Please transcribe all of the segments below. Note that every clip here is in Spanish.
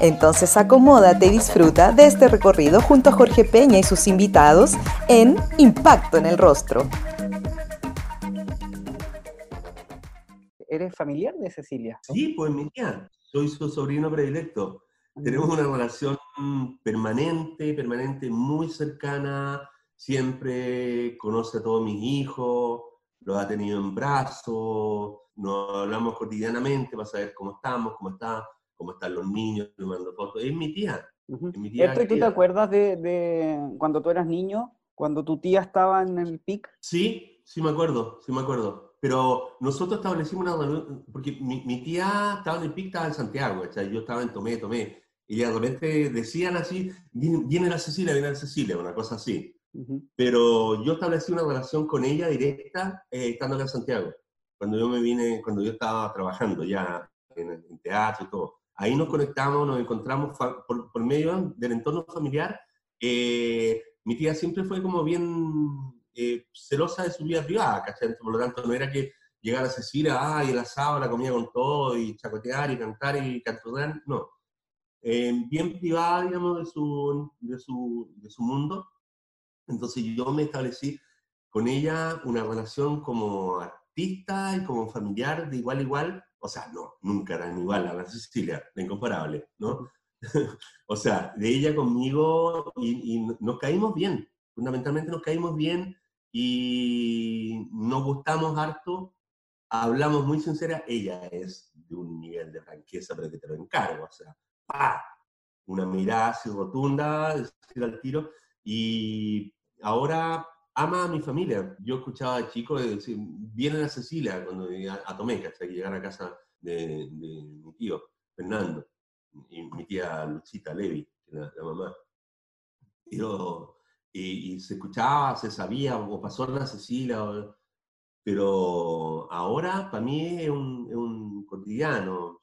Entonces acomódate y disfruta de este recorrido junto a Jorge Peña y sus invitados en Impacto en el Rostro. ¿Eres familiar de Cecilia? Sí, pues mi tía, soy su sobrino predilecto. Tenemos una relación permanente, permanente, muy cercana, siempre conoce a todos mis hijos, los ha tenido en brazos, nos hablamos cotidianamente para saber cómo estamos, cómo está cómo están los niños, me mando fotos. Es mi tía. es mi tía ¿tú te acuerdas de, cuando tú eras niño, cuando tu tía estaba en el PIC? Sí, sí me acuerdo, sí me acuerdo. Pero nosotros establecimos una porque mi, tía estaba en el PIC, estaba en Santiago, yo estaba en Tomé, Tomé, y de repente decían así, viene, la Cecilia, viene la Cecilia, una cosa así. Pero yo establecí una relación con ella directa eh, estando acá en Santiago, cuando yo me vine, cuando yo estaba trabajando ya en, en teatro y todo ahí nos conectamos, nos encontramos por, medio del entorno familiar. Eh, mi tía siempre fue como bien eh, celosa de su vida privada, ¿cachai? Por lo tanto, no era que llegara a Cecilia, ah, y el asado, la comía con todo, y chacotear, y cantar, y cantar, no. Eh, bien privada, digamos, de su, de, su, de su mundo. Entonces yo me establecí con ella una relación como artista y como familiar de igual a igual, o sea, no, nunca eran igual a la Cecilia, la incomparable, ¿no? o sea, de ella conmigo y, nos caímos bien, fundamentalmente nos caímos bien y nos gustamos harto, hablamos muy sincera, ella es de un nivel de franqueza, pero que te lo encargo, o sea, ¡pah! una mirada así rotunda, decir al tiro, y ahora ama a mi familia. Yo escuchaba a chicos decir, viene a Cecilia cuando a, a Tomé, que llegar a casa de, mi tío, Fernando, y mi tía Luchita Levi, la, mamá. y, se escuchaba, se sabía, o pasó la Cecilia, pero ahora para mí es un, cotidiano.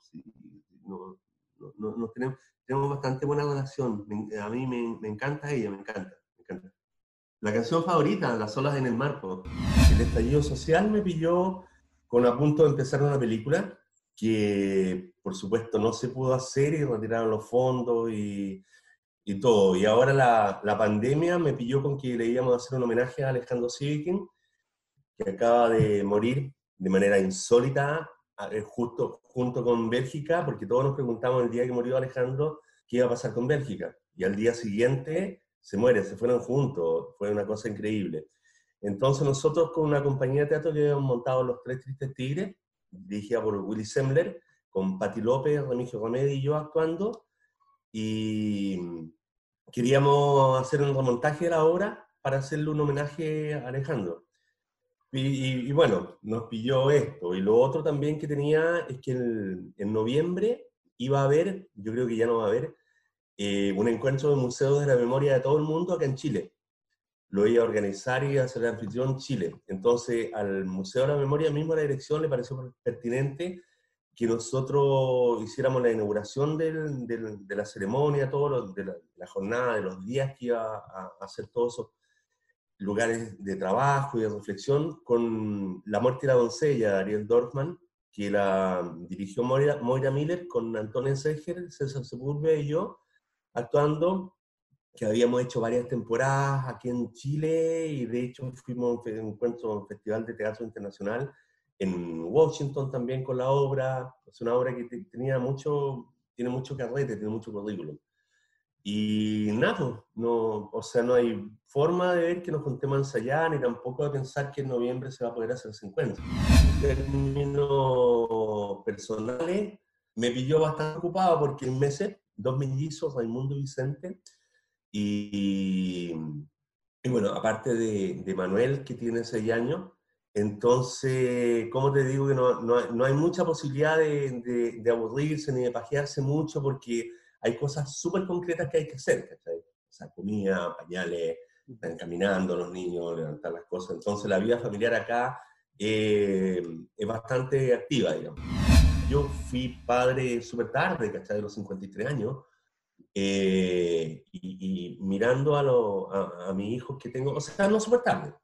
No, tenemos, bastante buena relación. A mí me, encanta ella, me encanta. La canción favorita, Las olas en el mar. El estallido social me pilló con a punto de empezar una película que por supuesto no se pudo hacer y retiraron los fondos y, todo. Y ahora la, pandemia me pilló con que le íbamos a hacer un homenaje a Alejandro Sivikin, que acaba de morir de manera insólita, justo junto con Bélgica, porque todos nos preguntamos el día que murió Alejandro qué iba a pasar con Bélgica. Y al día siguiente se muere, se fueron juntos, fue una cosa increíble. Entonces nosotros con una compañía de teatro que habíamos montado Los Tres Tristes Tigres, dirigida por Willy Sembler, con Patti López, Remigio Romedi y yo actuando, y queríamos hacer un remontaje de la obra para hacerle un homenaje a Alejandro. Y, bueno, nos pilló esto. Y lo otro también que tenía es que en noviembre iba a haber, yo creo que ya no va a haber, un encuentro de museos de la memoria de todo el mundo acá en Chile. Lo iba a organizar y a hacer la anfitrión Chile. Entonces, al Museo de la Memoria mismo, la dirección le pareció pertinente que nosotros hiciéramos la inauguración del, de la ceremonia, todo de, la, jornada, de los días que iba a, hacer todos esos lugares de trabajo y de reflexión, con La muerte y la doncella de Ariel Dorfman, que la dirigió Moira, Moira Miller con Antonio Seger, César Sepúlveda y yo, actuando, que habíamos hecho varias temporadas aquí en Chile y de hecho fuimos a un encuentro, un festival de teatro internacional en Washington también con la obra. Es una obra que tenía mucho, tiene mucho carrete, tiene mucho currículum. Y nada, no, o sea, no hay forma de ver que nos contemos ensayar, ni tampoco de pensar que en noviembre se va a poder hacer ese encuentro. En términos personales, me pilló bastante ocupado porque en meses dos mellizos, Raimundo y Vicente. Y, y bueno, aparte de, de, Manuel, que tiene seis años, entonces, ¿cómo te digo que no, no, no hay mucha posibilidad de, de, aburrirse ni de pajearse mucho porque hay cosas súper concretas que hay que hacer, ¿cachai? O sea, comida, pañales, están caminando los niños, levantar las cosas. Entonces la vida familiar acá eh, es bastante activa, digamos. Yo fui padre súper tarde, ¿cachai? De los 53 años. Eh, y, mirando a, a, mis hijos que tengo, o sea, no súper tarde,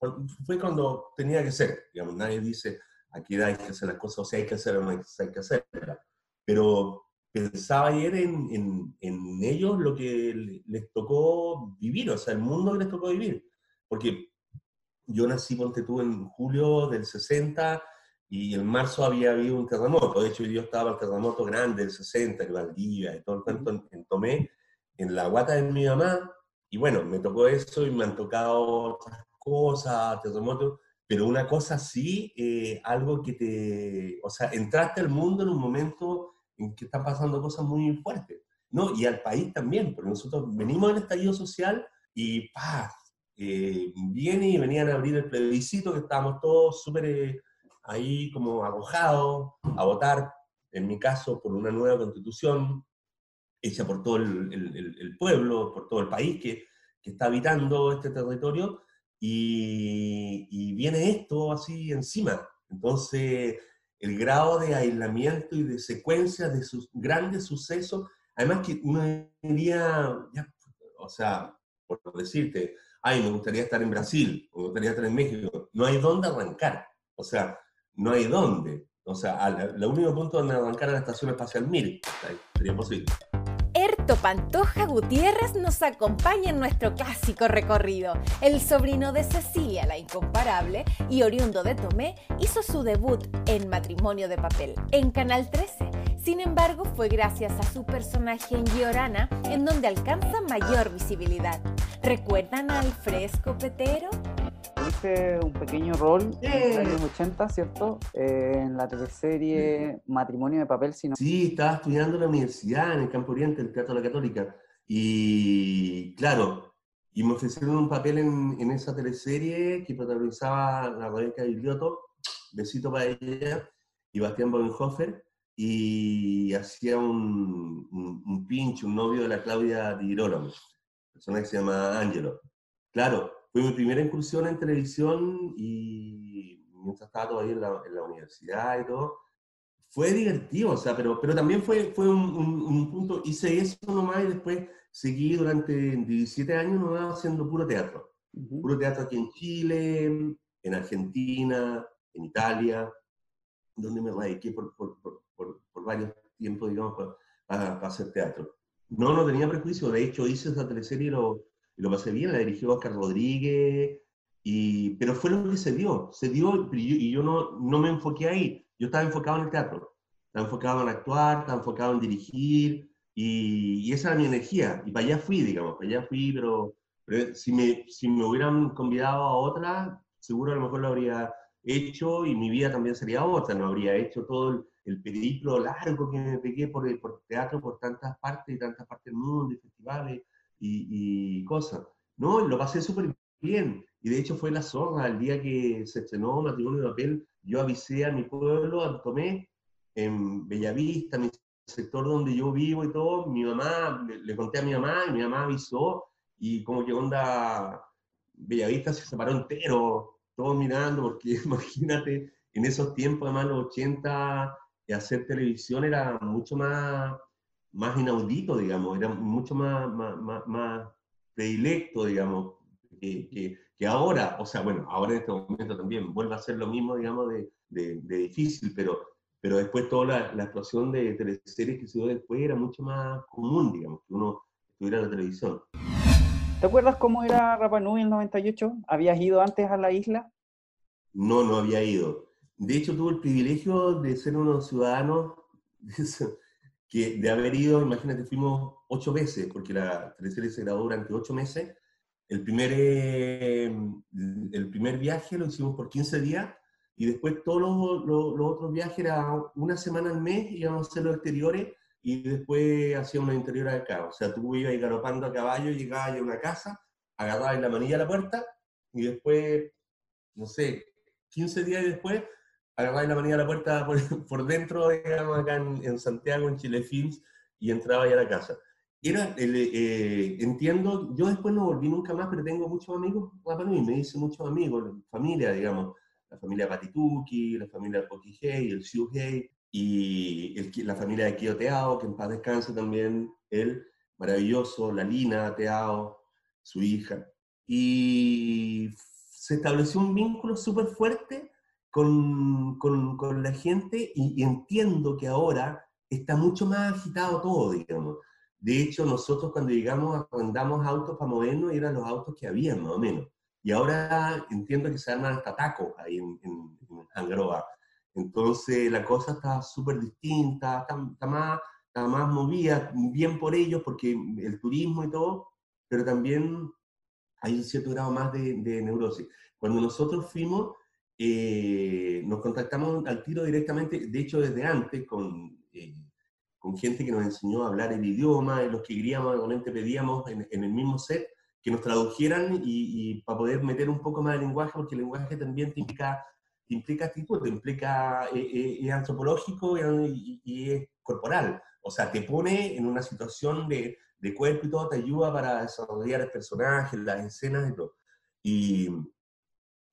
fue cuando tenía que ser, digamos, nadie dice a edad hay que hacer las cosas, o sea, hay que hacerlas o no hay que hacerlas, pero pensaba ayer en, en, en, ellos lo que les tocó vivir, o sea, el mundo que les tocó vivir, porque yo nací, ponte tú, en julio del 60, y en marzo había habido un terremoto. De hecho, yo estaba el terremoto grande del 60, el Valdivia y todo el cuento en, Tomé, en la guata de mi mamá. Y bueno, me tocó eso y me han tocado otras cosas, terremotos. Pero una cosa sí, eh, algo que te. O sea, entraste al mundo en un momento en que están pasando cosas muy fuertes. ¿no? Y al país también, porque nosotros venimos del estallido social y ¡pah! Eh, viene y venían a abrir el plebiscito, que estábamos todos súper. Eh, ahí como arrojado a votar, en mi caso, por una nueva constitución hecha por todo el, pueblo, por todo el país que, está habitando este territorio, y, viene esto así encima. Entonces, el grado de aislamiento y de secuencia de sus grandes sucesos, además que uno diría, o sea, por decirte, ay, me gustaría estar en Brasil, me gustaría estar en México, no hay dónde arrancar. O sea, no hay dónde. O sea, el único punto donde arrancar a la Estación Espacial Mir, sería posible. Erto Pantoja Gutiérrez nos acompaña en nuestro clásico recorrido. El sobrino de Cecilia, la incomparable, y oriundo de Tomé, hizo su debut en Matrimonio de Papel, en Canal 13. Sin embargo, fue gracias a su personaje en Giorana en donde alcanza mayor visibilidad. ¿Recuerdan al fresco petero? Un pequeño rol en los años 80, ¿cierto? Eh, en la teleserie Matrimonio de Papel. Sí, estaba estudiando en la universidad, en el Campo Oriente, el Teatro de la Católica. Y claro, y me ofrecieron un papel en, en esa teleserie que protagonizaba la Rebeca Biblioto, besito para ella, y Bastián Bodenhofer, y hacía un, un, pinche, un novio de la Claudia Di Girolamo, persona que se llama Angelo. Claro, fue mi primera incursión en televisión y mientras estaba todavía en la, en la universidad y todo, fue divertido, o sea, pero, pero también fue, fue un, un, punto, hice eso nomás y después seguí durante 17 años nomás haciendo puro teatro. Puro teatro aquí en Chile, en Argentina, en Italia, donde me radiqué por, por, por, por varios tiempos, digamos, para, para, hacer teatro. No, no tenía prejuicio, de hecho hice esa teleserie y lo, y lo pasé bien, la dirigió Oscar Rodríguez, y, pero fue lo que se dio, se dio y yo, no, no me enfoqué ahí, yo estaba enfocado en el teatro, estaba enfocado en actuar, estaba enfocado en dirigir, y, esa era mi energía, y para allá fui, digamos, para allá fui, pero, si, me, si me hubieran convidado a otra, seguro a lo mejor lo habría hecho y mi vida también sería otra, no habría hecho todo el, el periplo largo que me pegué por, por teatro por tantas partes y tantas partes del mundo y festivales y, cosas. No, lo pasé súper bien. Y de hecho fue la zorra el día que se estrenó Matrimonio de Papel. Yo avisé a mi pueblo, a Tomé, en Bellavista, mi sector donde yo vivo y todo. Mi mamá, le, conté a mi mamá y mi mamá avisó. Y como que onda, Bellavista se separó entero, todos mirando, porque imagínate, en esos tiempos, además los 80, hacer televisión era mucho más más inaudito, digamos, era mucho más, más, más, predilecto, digamos, que, que, ahora, o sea, bueno, ahora en este momento también vuelve a ser lo mismo, digamos, de, de, difícil, pero, pero después toda la, la, explosión de teleseries que se dio después era mucho más común, digamos, que uno estuviera en la televisión. ¿Te acuerdas cómo era Rapa Nui en el 98? ¿Habías ido antes a la isla? No, no había ido. De hecho, tuve el privilegio de ser uno de los ciudadanos que de haber ido, imagínate, fuimos ocho veces, porque la teleserie se grabó durante ocho meses. El primer, eh, el primer viaje lo hicimos por 15 días y después todos los, los, otros viajes era una semana al mes, íbamos a hacer los exteriores y después hacíamos una interior acá. O sea, tú ibas galopando a caballo, llegabas a una casa, agarrabas la manilla a la puerta y después, no sé, 15 días después agarráis la manía a la puerta por, por, dentro, digamos, acá en, Santiago, en Chile Films, y entraba ya a la casa. era, eh, entiendo, yo después no volví nunca más, pero tengo muchos amigos y me hice muchos amigos, familia, digamos, la familia Patituki, la familia Pokihei, el Xiuhei, y el, la familia de Kio Teao, que en paz descanse también, él, maravilloso, la Lina Teao, su hija. Y se estableció un vínculo súper fuerte con, con, con, la gente y, entiendo que ahora está mucho más agitado todo, digamos. De hecho, nosotros cuando llegamos, andamos autos para movernos, eran los autos que había, más o menos. Y ahora entiendo que se arman hasta tacos ahí en, en, Angaroa. Entonces la cosa está súper distinta, está, está, más, está más movida, bien por ellos, porque el turismo y todo, pero también hay un cierto grado más de, de neurosis. Cuando nosotros fuimos, eh, nos contactamos al tiro directamente, de hecho desde antes, con, eh, con gente que nos enseñó a hablar el idioma, los que queríamos, realmente pedíamos en, el mismo set que nos tradujeran y, para poder meter un poco más de lenguaje, porque el lenguaje también implica, te implica actitud, te implica, eh, es antropológico y, y, es corporal. O sea, te pone en una situación de, de cuerpo y todo, te ayuda para desarrollar el personaje, las escenas y todo. Y,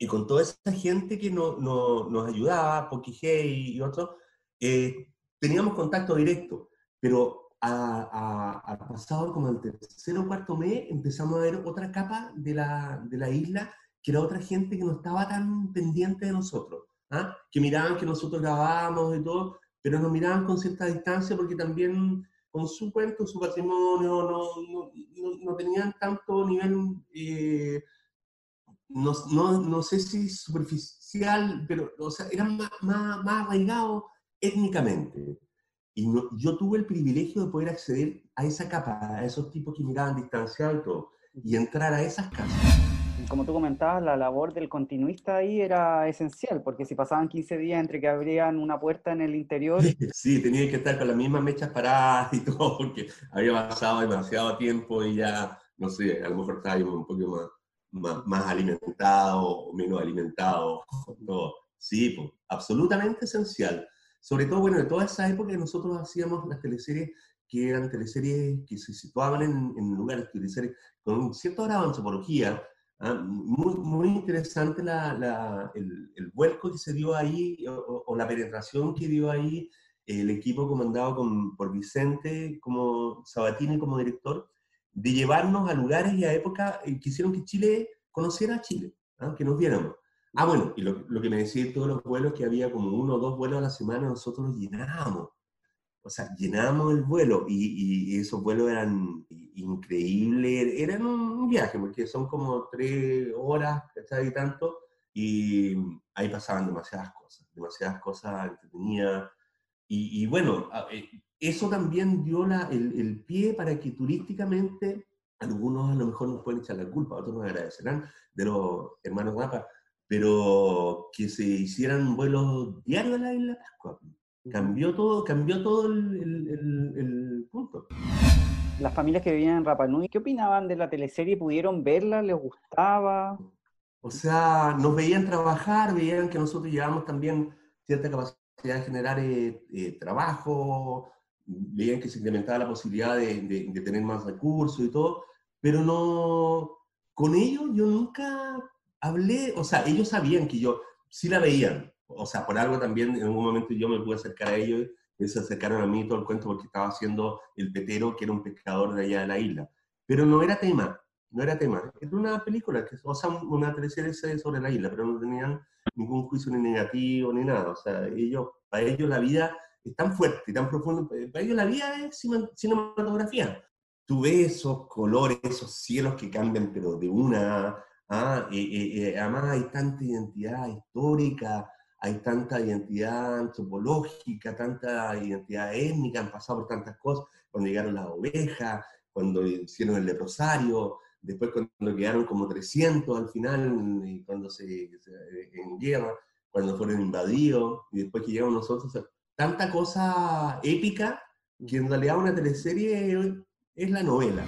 y con toda esa gente que no, no, nos ayudaba, Poquijé y, otros, eh, teníamos contacto directo, pero a, a, pasado como el tercer o cuarto mes empezamos a ver otra capa de la, de la isla, que era otra gente que no estaba tan pendiente de nosotros, ¿ah? que miraban que nosotros grabábamos y todo, pero nos miraban con cierta distancia porque también con su cuento, su patrimonio, no, no, no, tenían tanto nivel... Eh, no, no, no, sé si superficial, pero o sea, eran más, más, más arraigados étnicamente. Y yo tuve el privilegio de poder acceder a esa capa, a esos tipos que miraban distanciado y todo, y entrar a esas casas. Como tú comentabas, la labor del continuista ahí era esencial, porque si pasaban 15 días entre que abrían una puerta en el interior... Sí, tenía que estar con las mismas mechas paradas y todo, porque había pasado demasiado tiempo y ya, no sé, a lo mejor estábamos un poco más más, alimentado o menos alimentado. No, sí, pues, absolutamente esencial. Sobre todo, bueno, de toda esa época nosotros hacíamos las teleseries que eran teleseries que se situaban en, en lugares, teleseries con un cierto grado de antropología. ¿ah? Muy, muy interesante la, la, el, el, vuelco que se dio ahí o, o, la penetración que dio ahí el equipo comandado con, por Vicente como Sabatini como director de llevarnos a lugares y a épocas que hicieron que Chile conociera a Chile, ¿ah? que nos viéramos. Ah, bueno, y lo, que me decía todos los vuelos, que había como uno o dos vuelos a la semana, nosotros los llenábamos. O sea, llenábamos el vuelo y, y esos vuelos eran increíbles, eran un viaje, porque son como tres horas, ¿cachai? Y tanto, y ahí pasaban demasiadas cosas, demasiadas cosas entretenidas. Y, y bueno, eh, eso también dio la, el, el, pie para que turísticamente, algunos a lo mejor nos pueden echar la culpa, otros nos agradecerán, de los hermanos Rapa, pero que se hicieran vuelos diarios a la isla Pascua. Cambió todo, cambió todo el, el, el, punto. Las familias que vivían en Rapa Nui, ¿qué opinaban de la teleserie? ¿Pudieron verla? ¿Les gustaba? O sea, nos veían trabajar, veían que nosotros llevábamos también cierta capacidad de generar eh, eh, trabajo, veían que se incrementaba la posibilidad de, de, tener más recursos y todo, pero no, con ellos yo nunca hablé, o sea, ellos sabían que yo sí la veían, o sea, por algo también en un momento yo me pude acercar a ellos, ellos se acercaron a mí todo el cuento porque estaba haciendo el petero, que era un pescador de allá de la isla, pero no era tema, no era tema, era una película, que, o sea, una teleserie sobre la isla, pero no tenían ningún juicio ni negativo ni nada, o sea, ellos, para ellos la vida es tan fuerte y tan profundo, para ellos la vida es cinematografía. Tú ves esos colores, esos cielos que cambian, pero de una, ah, además hay tanta identidad histórica, hay tanta identidad antropológica, tanta identidad étnica, han pasado por tantas cosas, cuando llegaron las ovejas, cuando hicieron el leprosario, después cuando quedaron como 300 al final, cuando se, en guerra, cuando fueron invadidos, y después que llegamos nosotros, tanta cosa épica que en realidad una teleserie es la novela.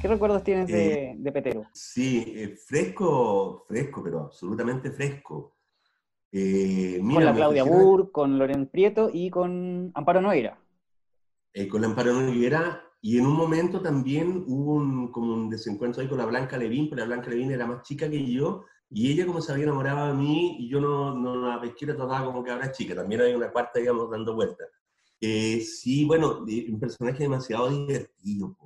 ¿Qué recuerdos tienes de, eh, de Petero? Sí, eh, fresco, fresco, pero absolutamente fresco. Eh, con la Claudia Burr, con Loren Prieto y con Amparo Noguera. con la Amparo Noguera, y en un momento también hubo un, como un desencuentro ahí con la Blanca Levín, pero la Blanca Levín era más chica que yo, y ella como se había enamorado de mí, y yo no, no la pesquera trataba como que ahora es chica, también hay una cuarta, digamos, dando vueltas. Eh, sí, bueno, un personaje demasiado divertido.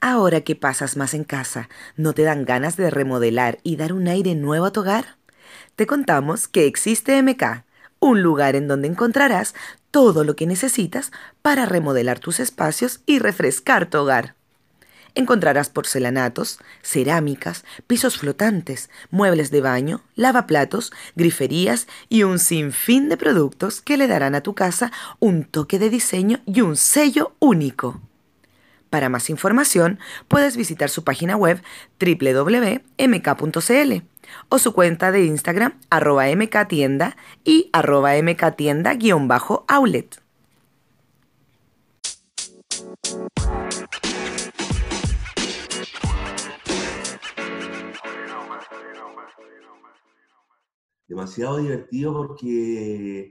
Ahora que pasas más en casa, ¿no te dan ganas de remodelar y dar un aire nuevo a tu hogar? Te contamos que existe MK, un lugar en donde encontrarás todo lo que necesitas para remodelar tus espacios y refrescar tu hogar. Encontrarás porcelanatos, cerámicas, pisos flotantes, muebles de baño, lavaplatos, griferías y un sinfín de productos que le darán a tu casa un toque de diseño y un sello único. Para más información, puedes visitar su página web www.mk.cl o su cuenta de Instagram arroba mktienda y arroba mktienda-outlet. Demasiado divertido porque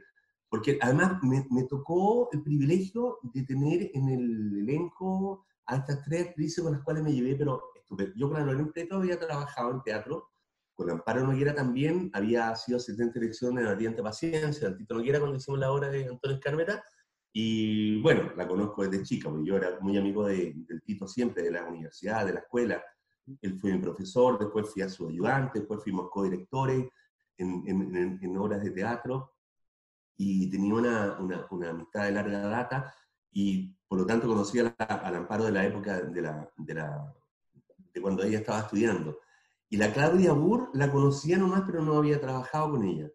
porque además me, me, tocó el privilegio de tener en el elenco a estas tres actrices con las cuales me llevé, pero estupendo. Yo con Lorena Preto había trabajado en teatro, con Amparo Noguera también, había sido asistente de dirección de La Diente Paciencia, Tito Noguera cuando hicimos la obra de Antonio Carmeta, y bueno, la conozco desde chica, porque yo era muy amigo de, del Tito siempre, de la universidad, de la escuela. Él fue mi profesor, después fui a su ayudante, después fuimos co-directores en, en, en, obras de teatro, y tenía una, una, amistad de larga data, y por lo tanto conocía al amparo de la época de, la, de, la, de cuando ella estaba estudiando. Y la Claudia Burr la conocía nomás, pero no había trabajado con ella.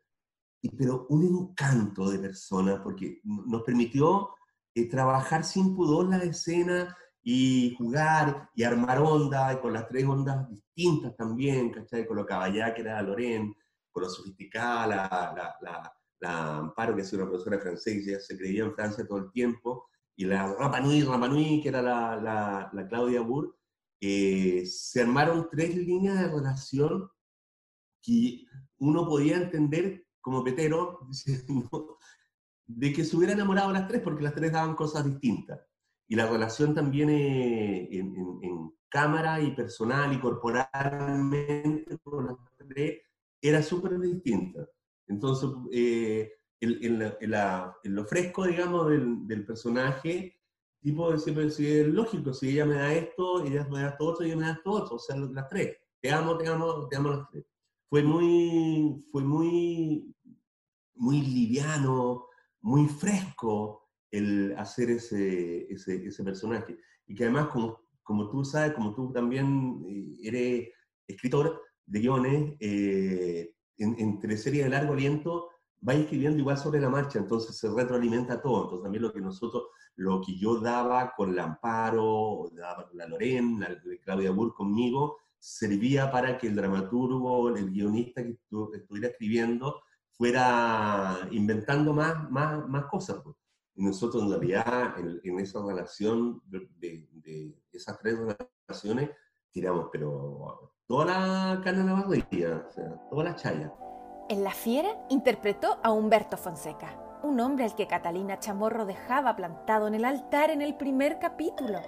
Y, pero un encanto de persona, porque nos permitió eh, trabajar sin pudor la escena y jugar y armar ondas, y con las tres ondas distintas también, ¿cachai? Con lo caballá que era Loren, con lo sofisticada la, Amparo, que es una profesora francesa, se creía en Francia todo el tiempo, y la Rapanui, Rapanui, que era la, la, Claudia Burr, eh, se armaron tres líneas de relación que uno podía entender como petero de que se hubiera enamorado las tres, porque las tres daban cosas distintas. Y la relación también eh, en, en, cámara y personal y corporalmente con las tres era súper distinta. Entonces, eh, en, lo fresco, digamos, del, del personaje, tipo siempre si es lógico, si ella me da esto, ella me da esto otro, ella me da esto otro, o sea, las tres. Te amo, te amo, te amo las tres. Fue muy, fue muy, muy liviano, muy fresco el hacer ese, ese, ese personaje. Y que además, como, como tú sabes, como tú también eh, eres escritor de guiones, eh, en, entre series de largo aliento, va escribiendo igual sobre la marcha, entonces se retroalimenta todo. Entonces también lo que nosotros, lo que yo daba con la Amparo, la Loren, la, Claudia Burr conmigo, servía para que el dramaturgo, el guionista que estuviera escribiendo, fuera inventando más, más, más cosas. Pues. Y nosotros en realidad en, esa relación de, de, esas tres relaciones tiramos, pero toda la carne de la o sea, toda la chaya. En La Fiera interpretó a Humberto Fonseca, un hombre al que Catalina Chamorro dejaba plantado en el altar en el primer capítulo.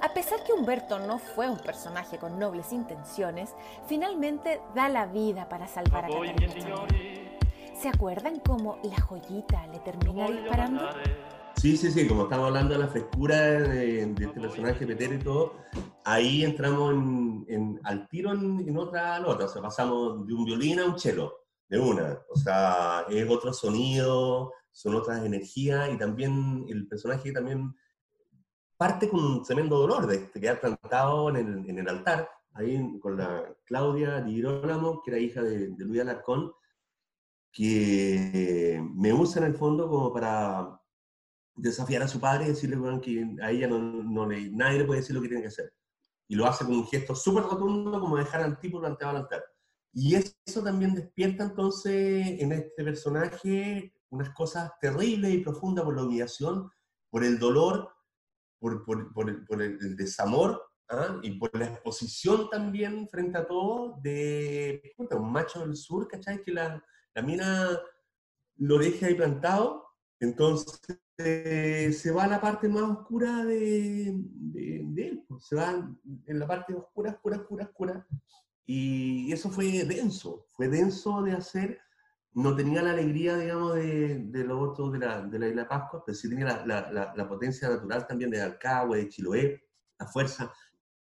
A pesar que Humberto no fue un personaje con nobles intenciones, finalmente da la vida para salvar a Catalina ¿Se acuerdan cómo la joyita le termina disparando? Sí, sí, sí, como estamos hablando de la frescura de, este personaje Petero y todo, ahí entramos en, al tiro en, otra nota, o sea, pasamos de un violín a un cello de una. O sea, es otro sonido, son otras energías y también el personaje también parte con un tremendo dolor de, quedar plantado en el, en el, altar, ahí con la Claudia Di Girolamo, que era hija de, de Luis Alarcón, que me usa en el fondo como para desafiar a su padre y decirle que a ella no, no le, nadie le puede decir lo que tiene que hacer. Y lo hace con un gesto súper rotundo como dejar al tipo planteado al altar. Y eso también despierta entonces en este personaje unas cosas terribles y profundas por la humillación, por el dolor, por, por, por, el, desamor ¿ah? y por la exposición también frente a todo de puta, un macho del sur, ¿cachai? Que la, la mina lo deja ahí plantado, entonces eh, se va a la parte más oscura de, de, de él, pues, se va en la parte oscura, oscura, oscura, oscura, y eso fue denso, fue denso de hacer no tenía la alegría, digamos, de, de los otros de la, de la isla Pascua, pero sí tenía la, la, la, potencia natural también de Alcagüe, de Chiloé, la fuerza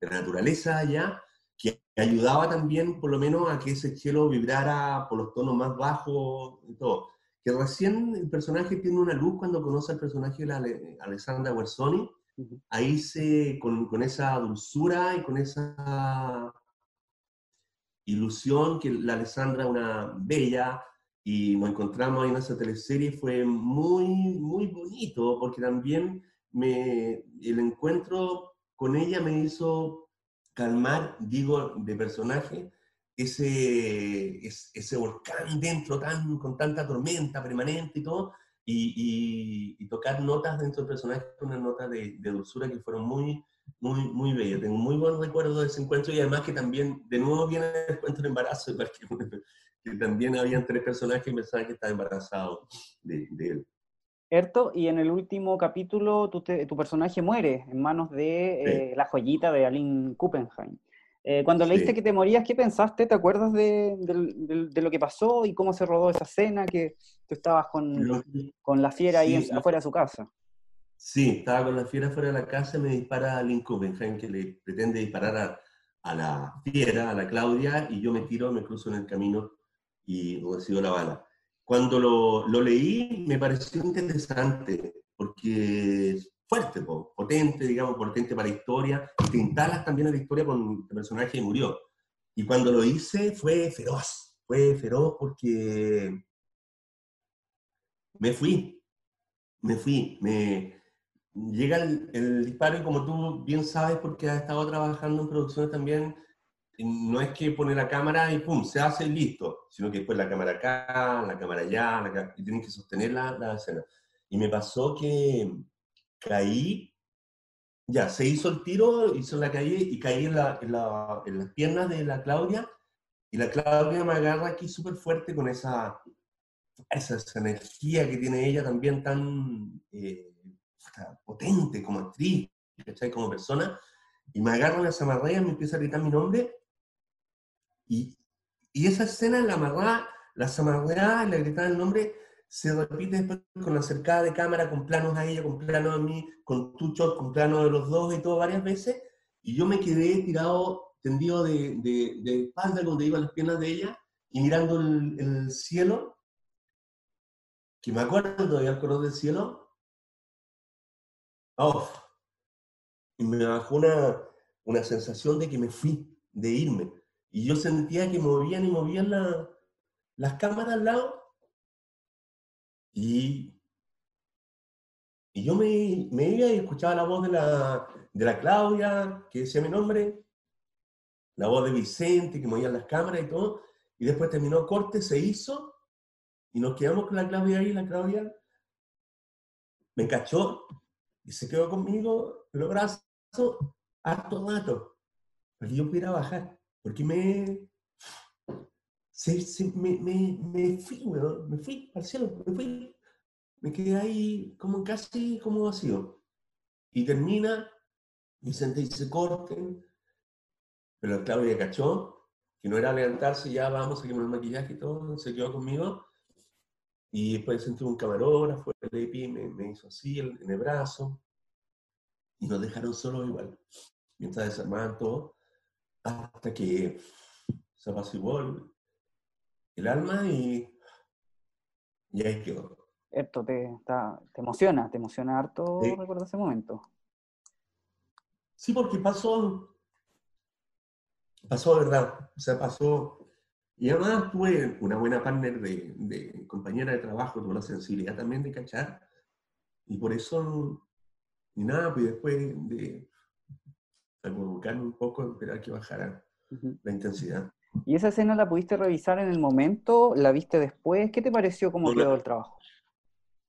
de la naturaleza allá, que ayudaba también, por lo menos, a que ese cielo vibrara por los tonos más bajos y todo. Que recién el personaje tiene una luz cuando conoce al personaje de la Alessandra Guersoni, ahí se, con, con esa dulzura y con esa ilusión que la Alessandra es una bella, y nos encontramos ahí en esa teleserie, fue muy, muy bonito, porque también me, el encuentro con ella me hizo calmar, digo, de personaje, ese, ese, volcán dentro tan, con tanta tormenta permanente y todo, y, y, tocar notas dentro del personaje, unas notas de, de, dulzura que fueron muy, muy, muy bellas. Tengo muy buen recuerdo de ese encuentro y además que también, de nuevo viene el encuentro de embarazo, que también habían tres personajes que pensaban que estaba embarazado de, él. Erto, y en el último capítulo tu, tu personaje muere en manos de eh, la joyita de Aline Kuppenheim. Eh, cuando leíste que te morías, ¿qué pensaste? ¿Te acuerdas de, de, lo que pasó y cómo se rodó esa escena que tú estabas con, con la fiera ahí afuera de su casa? Sí, estaba con la fiera afuera de la casa y me dispara Aline Kuppenheim, que le pretende disparar a, a la fiera, a la Claudia, y yo me tiro, me cruzo en el camino y recibo la bala. Cuando lo, lo leí me pareció interesante, porque fuerte, potente, digamos, potente para la historia, y te instalas también en la historia con el personaje que murió. Y cuando lo hice fue feroz, fue feroz porque me fui, me fui, me llega el, el, disparo y como tú bien sabes, porque has estado trabajando en producciones también, no es que pone la cámara y pum, se hace listo, sino que después la cámara acá, la cámara allá, y tienen que sostener la, la, escena. Y me pasó que caí, ya, se hizo el tiro, hizo la caída y caí en, la, en, la, en, las piernas de la Claudia, y la Claudia me agarra aquí súper fuerte con esa, esa, energía que tiene ella también tan eh, potente como actriz, como persona, y me agarra en la zamarrilla, me empieza a gritar mi nombre, y, y esa escena, la amarrada, la zamarreada, la gritada del nombre, se repite después con acercada de cámara, con planos a ella, con planos a mí, con tu shot, con planos de los dos y todo varias veces. Y yo me quedé tirado, tendido de, de, de espalda, donde iban las piernas de ella, y mirando el, el cielo, que me acuerdo todavía el color del cielo. Oh, y me bajó una, una sensación de que me fui, de irme. Y yo sentía que movían y movían la, las cámaras al lado. Y, y yo me, me, iba y escuchaba la voz de la, de la Claudia, que decía mi nombre, la voz de Vicente, que movían las cámaras y todo. Y después terminó corte, se hizo, y nos quedamos con la Claudia ahí, la Claudia me cachó y se quedó conmigo los brazos harto rato, para que yo pudiera bajar. Porque me, me, me, me, fui, me fui al cielo, me fui. Me quedé ahí como casi como vacío. Y termina, y se corten. Pero Claudia cachó, que no era levantarse, ya vamos, seguimos el maquillaje y todo, se quedó conmigo. Y después sentí un camarógrafo, el EPI me, me hizo así en el brazo. Y nos dejaron solos igual. Mientras desarmaban todo hasta que se apaciguó el, alma y, y ahí quedó. Esto te, te emociona, te emociona harto sí. recordar ese momento. Sí, porque pasó, pasó verdad, o sea, pasó, y además tuve una buena partner de, de compañera de trabajo, tuve la sensibilidad también de cachar, y por eso, y nada, pues después de, a un poco, esperar que bajara la intensidad. ¿Y esa escena la pudiste revisar en el momento? ¿La viste después? ¿Qué te pareció cómo no quedó la, el trabajo?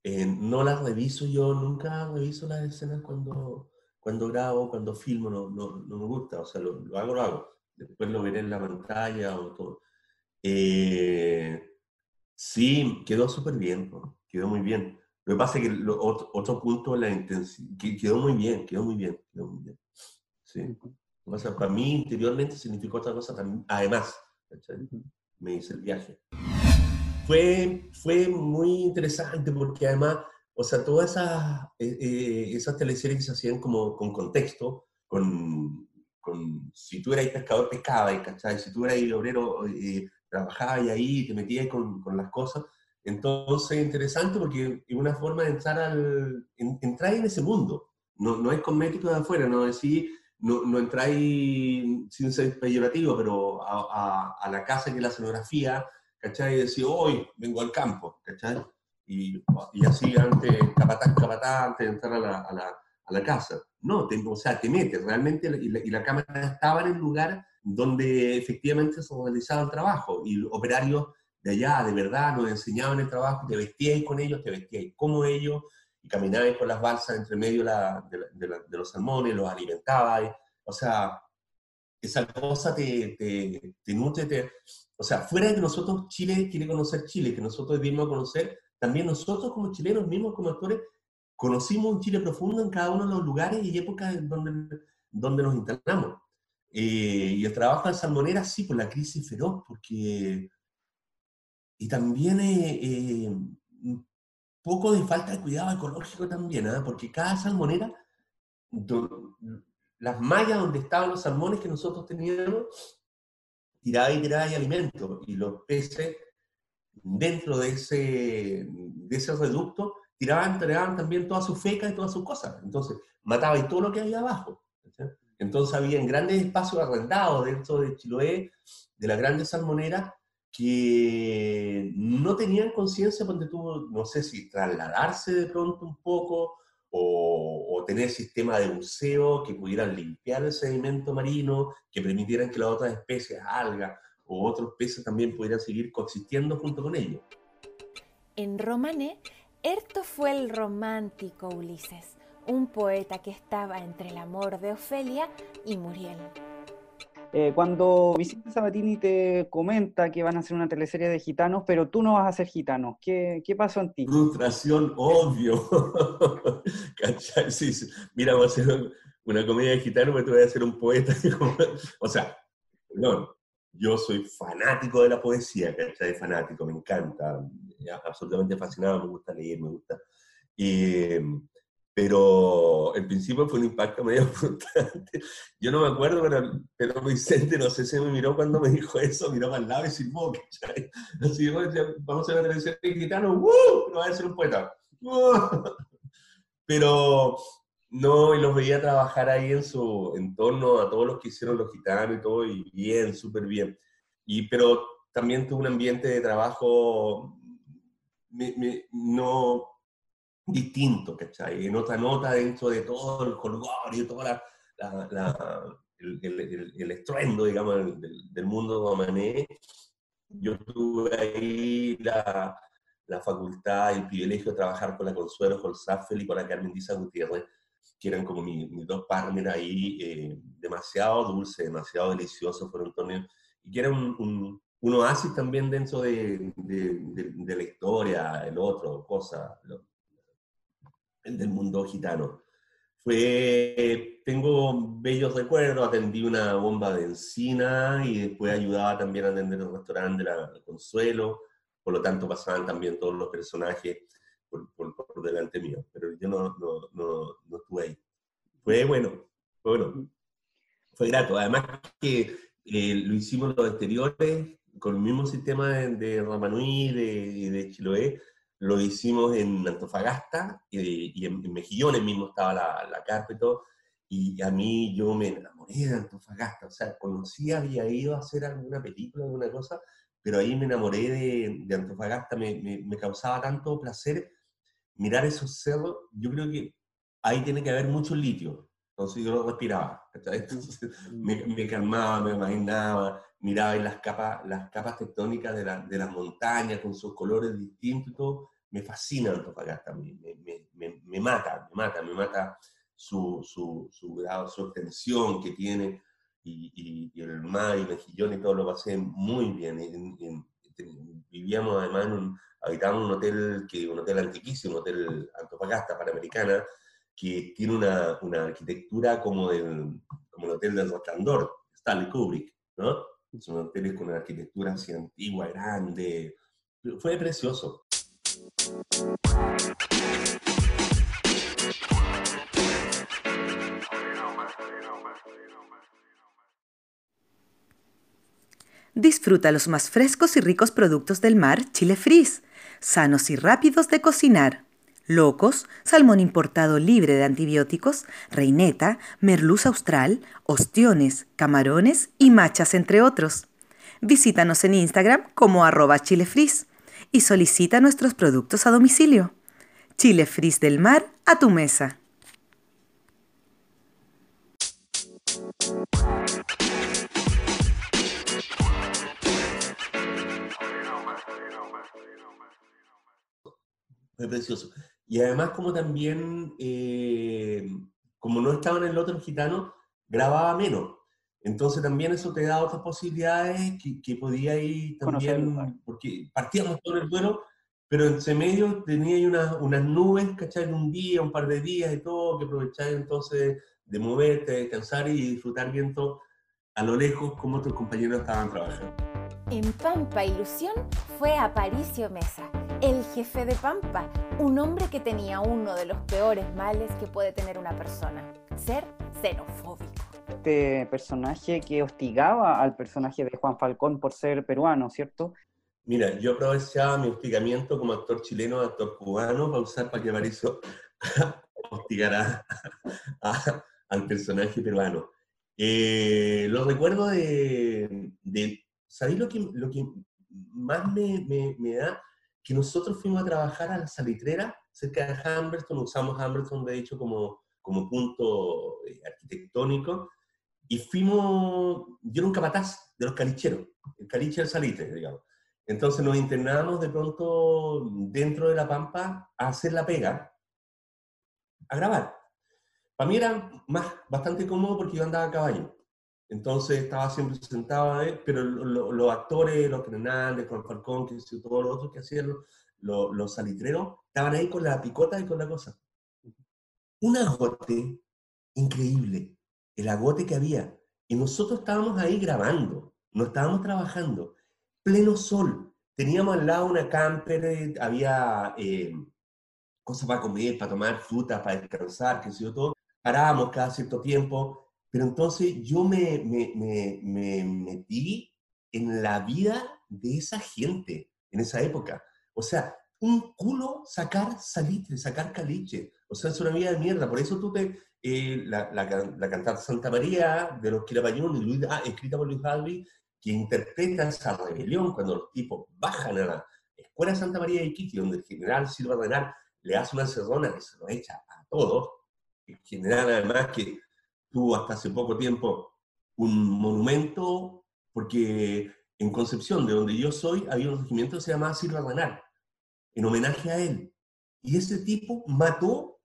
Eh, no la reviso yo, nunca reviso las escenas cuando, cuando grabo, cuando filmo, no, no, no me gusta, o sea, lo, hago, lo hago. Después lo veré en la pantalla o todo. Eh, sí, quedó súper bien, quedó muy bien. Lo que pasa es que otro, punto, la intensidad, quedó muy bien, quedó muy bien, quedó muy bien. Sí. O sea, para mí interiormente significó otra cosa también, además, me hice el viaje. Fue, fue muy interesante porque además o sea, todas esas, eh, eh, esas teleseries que se hacían como con contexto, con, con si tú eras pescador, pescaba, ¿cachai? Si tú eras obrero, eh, trabajabas ahí, te metías con, con, las cosas. Entonces, interesante porque es una forma de entrar, al, entrar en ese mundo. No, no es cosmético de afuera, no decir, no, no entráis sin ser peyorativo, pero a, la casa que la escenografía, ¿cachai? Y decir, hoy vengo al campo, ¿cachai? y, y así antes, capataz, capataz, antes de entrar a la, casa. No, te, o sea, te metes realmente y la, y la, cámara estaba en el lugar donde efectivamente se realizaba el trabajo y operarios de allá, de verdad, nos enseñaban el trabajo, te vestíais con ellos, te vestíais como ellos y caminabais por las balsas entre medio la, de, de, los salmones, los alimentabais. O sea, esa cosa te, te, te nutre, te, o sea, fuera de que nosotros Chile quiere conocer Chile, que nosotros debimos conocer, también nosotros como chilenos mismos, como actores, conocimos un Chile profundo en cada uno de los lugares y épocas donde, donde nos instalamos. Eh, y el trabajo de Salmonera, sí, por la crisis feroz, porque... Y también eh, un poco de falta de cuidado ecológico también, ¿ah? porque cada salmonera, las mallas donde estaban los salmones que nosotros teníamos, tiraba y tiraba y alimento, y los peces dentro de ese, de ese reducto, tiraban, tiraban también todas sus fecas y todas sus cosas. Entonces, mataba y todo lo que había abajo. Entonces, había grandes espacios arrendados dentro de Chiloé, de la grande salmonera, que no tenían conciencia, porque tuvo, no sé si trasladarse de pronto un poco, o, tener sistema de buceo que pudieran limpiar el sedimento marino, que permitieran que las otras especies, algas o otros peces también pudieran seguir coexistiendo junto con ellos. En Romane, Erto fue el romántico Ulises, un poeta que estaba entre el amor de Ofelia y Muriel. Eh, cuando Vicente Sabatini te comenta que van a hacer una teleserie de gitanos, pero tú no vas a ser gitano, ¿qué, qué pasó en ti? Frustración, obvio. sí, sí. Mira, voy a hacer una comedia de gitanos, pero te voy a hacer un poeta. o sea, perdón, yo soy fanático de la poesía, ¿cachai? Fanático, me encanta, absolutamente fascinado, me gusta leer, me gusta. Pero el principio fue un impacto medio frustrante. Yo no me acuerdo, pero, pero, Vicente, no sé si me miró cuando me dijo eso, miró para el lado y silbó, ¿cachai? Así, vamos a ver la televisión gitano, ¡uh! No va a ser un poeta. Pero no, y los veía trabajar ahí en su entorno, a todos los que hicieron los gitanos y todo, y bien, súper bien. Y, pero también tuve un ambiente de trabajo no distinto, ¿cachai? En otra nota dentro de todo el color y todo la, el, el, el, estruendo, digamos, del, del mundo Mané. Yo tuve ahí la, la facultad y el privilegio de trabajar con la Consuelo Holzapfel y con la Carmen Diza Gutiérrez, que eran como mis, dos partners ahí, eh, demasiado dulce, demasiado delicioso, fueron torneos, y que era un, un, oasis también dentro de, de, la historia, el otro, cosa, el del mundo gitano. Fue, tengo bellos recuerdos, atendí una bomba de encina y después ayudaba también a atender el restaurante de la Consuelo, por lo tanto pasaban también todos los personajes por, por, delante mío, pero yo no, no, no, no, estuve ahí. Fue bueno, fue bueno, fue grato. Además que eh, lo hicimos los anteriores con el mismo sistema de, de Ramanui y de, de, Chiloé, lo hicimos en Antofagasta y, en, Mejillones mismo estaba la, la carpeto y a mí yo me enamoré de Antofagasta, o sea, conocía, había ido a hacer alguna película, alguna cosa, pero ahí me enamoré de, de Antofagasta, me, me, me, causaba tanto placer mirar esos cerros, yo creo que ahí tiene que haber mucho litio. Entonces yo respiraba, mm. me, me, calmaba, me imaginaba, miraba las capas, las capas tectónicas de, la, de las montañas con sus colores distintos y todo. Me fascina Antofagasta, me, me, me, me mata, me mata, me mata su, su, su grado, su extensión que tiene, y, y, el mar y Mejillón y todo lo pasé muy bien. vivíamos además en un, habitábamos un hotel, que, un hotel antiquísimo, un hotel Antofagasta, Panamericana, que tiene una, una arquitectura como, del, como el Hotel del Resplandor, Stanley Kubrick, ¿no? Son hoteles con una arquitectura así antigua, grande. Fue precioso. Disfruta los más frescos y ricos productos del mar Chile Freeze, sanos y rápidos de cocinar. Locos, salmón importado libre de antibióticos, reineta, merluz austral, ostiones, camarones y machas, entre otros. Visítanos en Instagram como arroba chilefris y solicita nuestros productos a domicilio. Chile Frizz del mar a tu mesa. Fue precioso. Y además como también, eh, como no estaba en el otro gitano, grababa menos. Entonces también eso te da otras posibilidades que, que podía ir también, porque partíamos todo el vuelo, pero en ese medio tenía unas, unas nubes, ¿cachai? Un día, un par de días y todo, que aprovechar entonces de moverte, descansar y disfrutar viendo a lo lejos cómo tus compañeros estaban trabajando. En Pampa Ilusión fue Aparicio Mesa el jefe de Pampa, un hombre que tenía uno de los peores males que puede tener una persona, ser xenofóbico. Este personaje que hostigaba al personaje de Juan Falcón por ser peruano, ¿cierto? Mira, yo aprovechaba mi hostigamiento como actor chileno, actor cubano, para usar para que Mariso hostigara al personaje peruano. Eh, lo recuerdo de, de ¿sabéis lo que, lo que más me, me, me da? Que nosotros fuimos a trabajar a la salitrera cerca de Humberston, usamos Humberston de hecho como, como punto eh, arquitectónico, y fuimos, yo era un capataz de los calicheros, el caliche del salitre, digamos. Entonces nos internábamos de pronto dentro de la pampa a hacer la pega, a grabar. Para mí era más, bastante cómodo porque yo andaba a caballo. Entonces estaba siempre sentado ahí, pero los actores, los Hernández, con Falcón, que todos los otros que hacían los, los salitreros, estaban ahí con la picota y con la cosa. Un agote increíble, el agote que había. Y nosotros estábamos ahí grabando, no estábamos trabajando, pleno sol. Teníamos al lado una camper, había eh, cosas para comer, para tomar frutas, para descansar, que sé yo, todo. Parábamos cada cierto tiempo, pero entonces yo me, me, me, metí en la vida de esa gente en esa época. O sea, un culo sacar salitre, sacar caliche. O sea, es una vida de mierda. Por eso tú te... Eh, la, la, la, cantante Santa María de los Quilapayún, ah, escrita por Luis Albi, que interpreta esa rebelión cuando los tipos bajan a la escuela Santa María de Iquique, donde el general Silva Renal le hace una cerrona que se lo echa a todos. El general, además, que tuvo hasta hace poco tiempo un monumento, porque en Concepción, de donde yo soy, había un regimiento que se llamaba Silva Ranar, en homenaje a él. Y ese tipo mató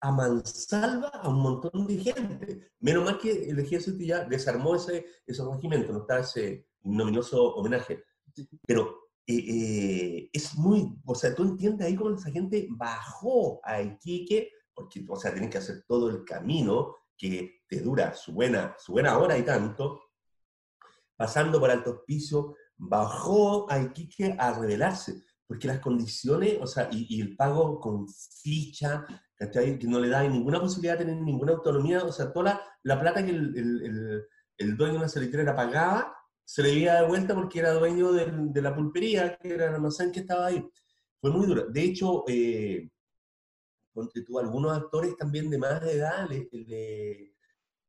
a mansalva a un montón de gente. Menos mal que el ejército ya desarmó ese, ese regimiento, no está ese nominoso homenaje. Pero eh, eh, es muy, o sea, tú entiendes ahí cómo esa gente bajó a Iquique, porque, o sea, tienen que hacer todo el camino que te dura su buena, su buena hora y tanto, pasando por Alto Hospicio, bajó a Iquique a revelarse, porque las condiciones, o sea, y, el pago con ficha. Que no le da ninguna posibilidad de tener ninguna autonomía, o sea, toda la, plata que el, dueño de una salitrera pagaba, se le iba de vuelta porque era dueño de, la pulpería, que era el almacén que estaba ahí. Fue muy duro. De hecho, eh, algunos actores también de más edad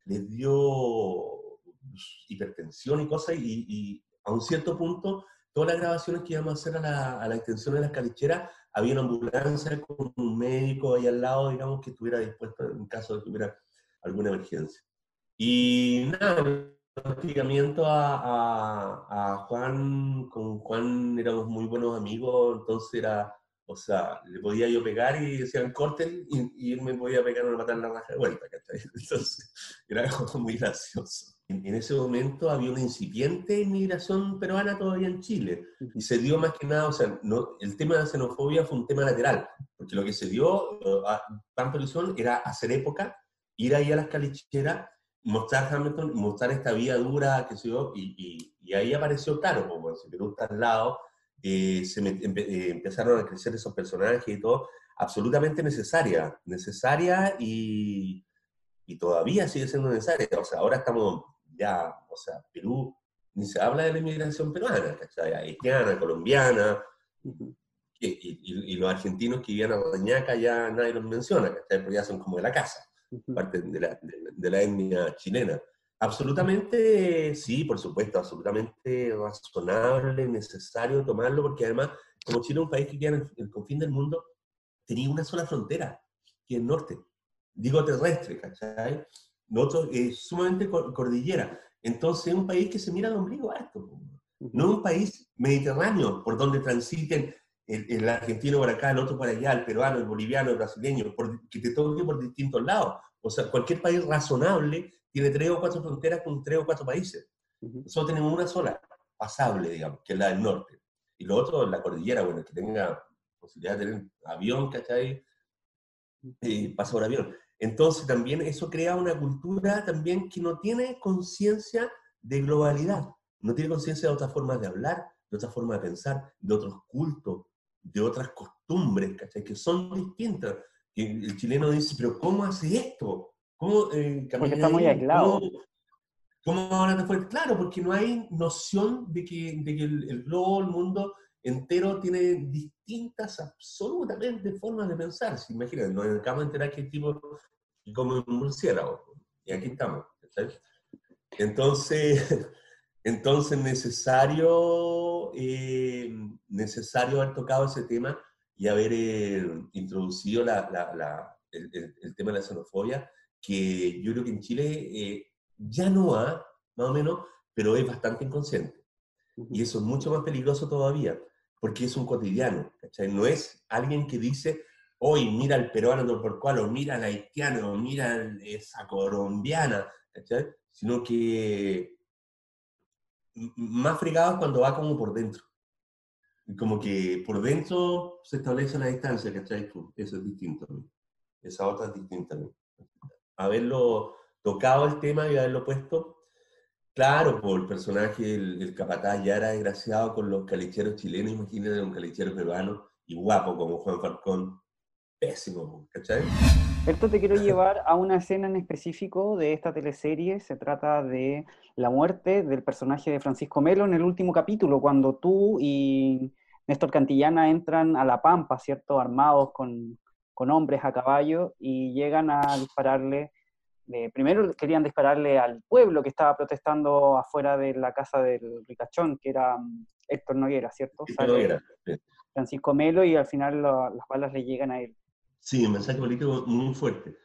les dio hipertensión y cosas, y, a un cierto punto, todas las grabaciones que íbamos a hacer a la, extensión de las calicheras, había una ambulancia con un médico ahí al lado, digamos, que estuviera dispuesto en caso de que hubiera alguna emergencia. Y nada, a, a, a, Juan, con Juan éramos muy buenos amigos, entonces era O sea, le podía yo pegar y decían corten y, él me podía pegar una patada en la raja de vuelta, ¿cachai? Entonces, era algo muy gracioso. En, en, ese momento había una incipiente inmigración peruana todavía en Chile y se dio más que nada, o sea, no, el tema de la xenofobia fue un tema lateral, porque lo que se dio a tanto era hacer época, ir ahí a las calicheras, mostrar Hamilton, mostrar esta vía dura, que se yo, y, y, ahí apareció, claro, como si Perú está al lado, eh, se eh, empezaron a crecer esos personajes y todo, absolutamente necesaria, necesaria y, y, todavía sigue siendo necesaria. O sea, ahora estamos ya, o sea, Perú, ni se habla de la inmigración peruana, ¿cachai? Haitiana, colombiana, y, y, los argentinos que vivían a Doñaca ya nadie los menciona, ¿cachai? Porque ya son como de la casa, parte de la, de la etnia chilena. Absolutamente, sí, por supuesto, absolutamente razonable, necesario tomarlo, porque además, como Chile es un país que queda en el confín del mundo, tenía una sola frontera, que es el norte. Digo terrestre, ¿cachai? Nosotros es sumamente cordillera. Entonces es un país que se mira al ombligo a esto. No es un país mediterráneo por donde transiten el, argentino por acá, el otro por allá, el peruano, el boliviano, el brasileño, que te toque por distintos lados. O sea, cualquier país razonable tiene tres o cuatro fronteras con tres o cuatro países. Nosotros tenemos una sola, pasable, digamos, que es la del norte. Y lo otro, la cordillera, bueno, que tenga posibilidad de tener avión, ¿cachai? Y pasa por avión. Entonces también eso crea una cultura también que no tiene conciencia de globalidad, no tiene conciencia de otras formas de hablar, de otras formas de pensar, de otros cultos, de otras costumbres, ¿cachai? Que son distintas. Que el chileno dice, pero ¿cómo hace esto? ¿Cómo, eh, porque está muy aislado. ¿Cómo, ahora fue? Claro, porque no hay noción de que, de que el, globo, el mundo entero tiene distintas, absolutamente, formas de pensar. Si imagínate, nos acabamos de enterar que el tipo como un murciélago. Y aquí estamos. Entonces, entonces necesario, eh, necesario haber tocado ese tema y haber eh, introducido la, la, el, el, tema de la xenofobia que yo creo que en Chile eh, ya no ha, más o menos, pero es bastante inconsciente. Y eso es mucho más peligroso todavía, porque es un cotidiano, ¿cachai? No es alguien que dice, hoy mira al peruano por cual, o mira al haitiano, o mira esa colombiana, ¿cachai? Sino que más fregado es cuando va como por dentro. Como que por dentro se establece la distancia, ¿cachai? Eso es distinto. Esa otra es distinta haberlo tocado el tema y haberlo puesto. Claro, por el personaje, el, capataz ya era desgraciado con los calicheros chilenos, imagínate un calichero peruano y guapo como Juan Falcón. Pésimo, ¿cachai? Esto te quiero llevar a una escena en específico de esta teleserie. Se trata de la muerte del personaje de Francisco Melo en el último capítulo, cuando tú y Néstor Cantillana entran a La Pampa, ¿cierto? Armados con, con hombres a caballo y llegan a dispararle. primero querían dispararle al pueblo que estaba protestando afuera de la casa del ricachón, que era mm, Héctor Noguera, ¿cierto? Francisco Melo y al final las balas le llegan a él. Sí, un mensaje político muy fuerte.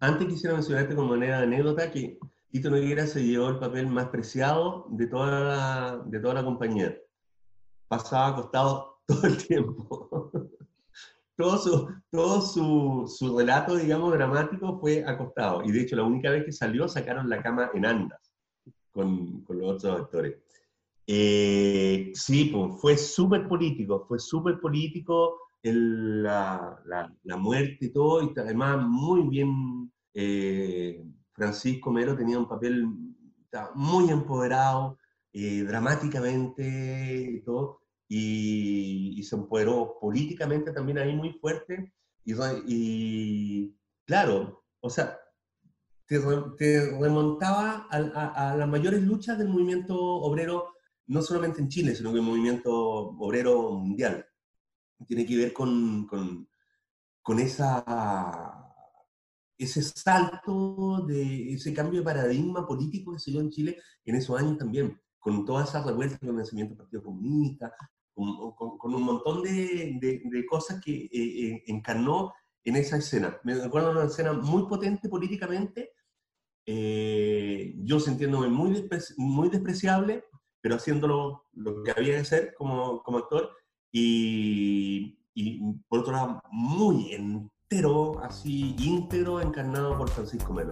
Antes quisiera mencionarte como manera de anécdota que Tito Noguera se llevó el papel más preciado de toda la, de toda la compañía. Pasaba acostado todo el tiempo todo su, todo su, su, relato, digamos, dramático fue acostado. Y de hecho, la única vez que salió, sacaron la cama en andas con, con los otros actores. Eh, sí, pues, fue súper político, fue súper político el, la, la, muerte y todo, y además muy bien, eh, Francisco Mero tenía un papel muy empoderado, eh, dramáticamente y todo, y, se empoderó políticamente también ahí muy fuerte. Y, y claro, o sea, te, remontaba a, a, las mayores luchas del movimiento obrero, no solamente en Chile, sino que el movimiento obrero mundial. Tiene que ver con, con, con esa ese salto de ese cambio de paradigma político que se dio en Chile en esos años también, con todas esas revueltas con el nacimiento del Partido Comunista, con, un montón de, de, cosas que eh, eh, encarnó en esa escena. Me acuerdo de una escena muy potente políticamente, eh, yo sintiéndome muy, muy despreciable, pero haciendo lo que había que hacer como, como actor, y, y por otro lado, muy entero, así íntegro, encarnado por Francisco Melo.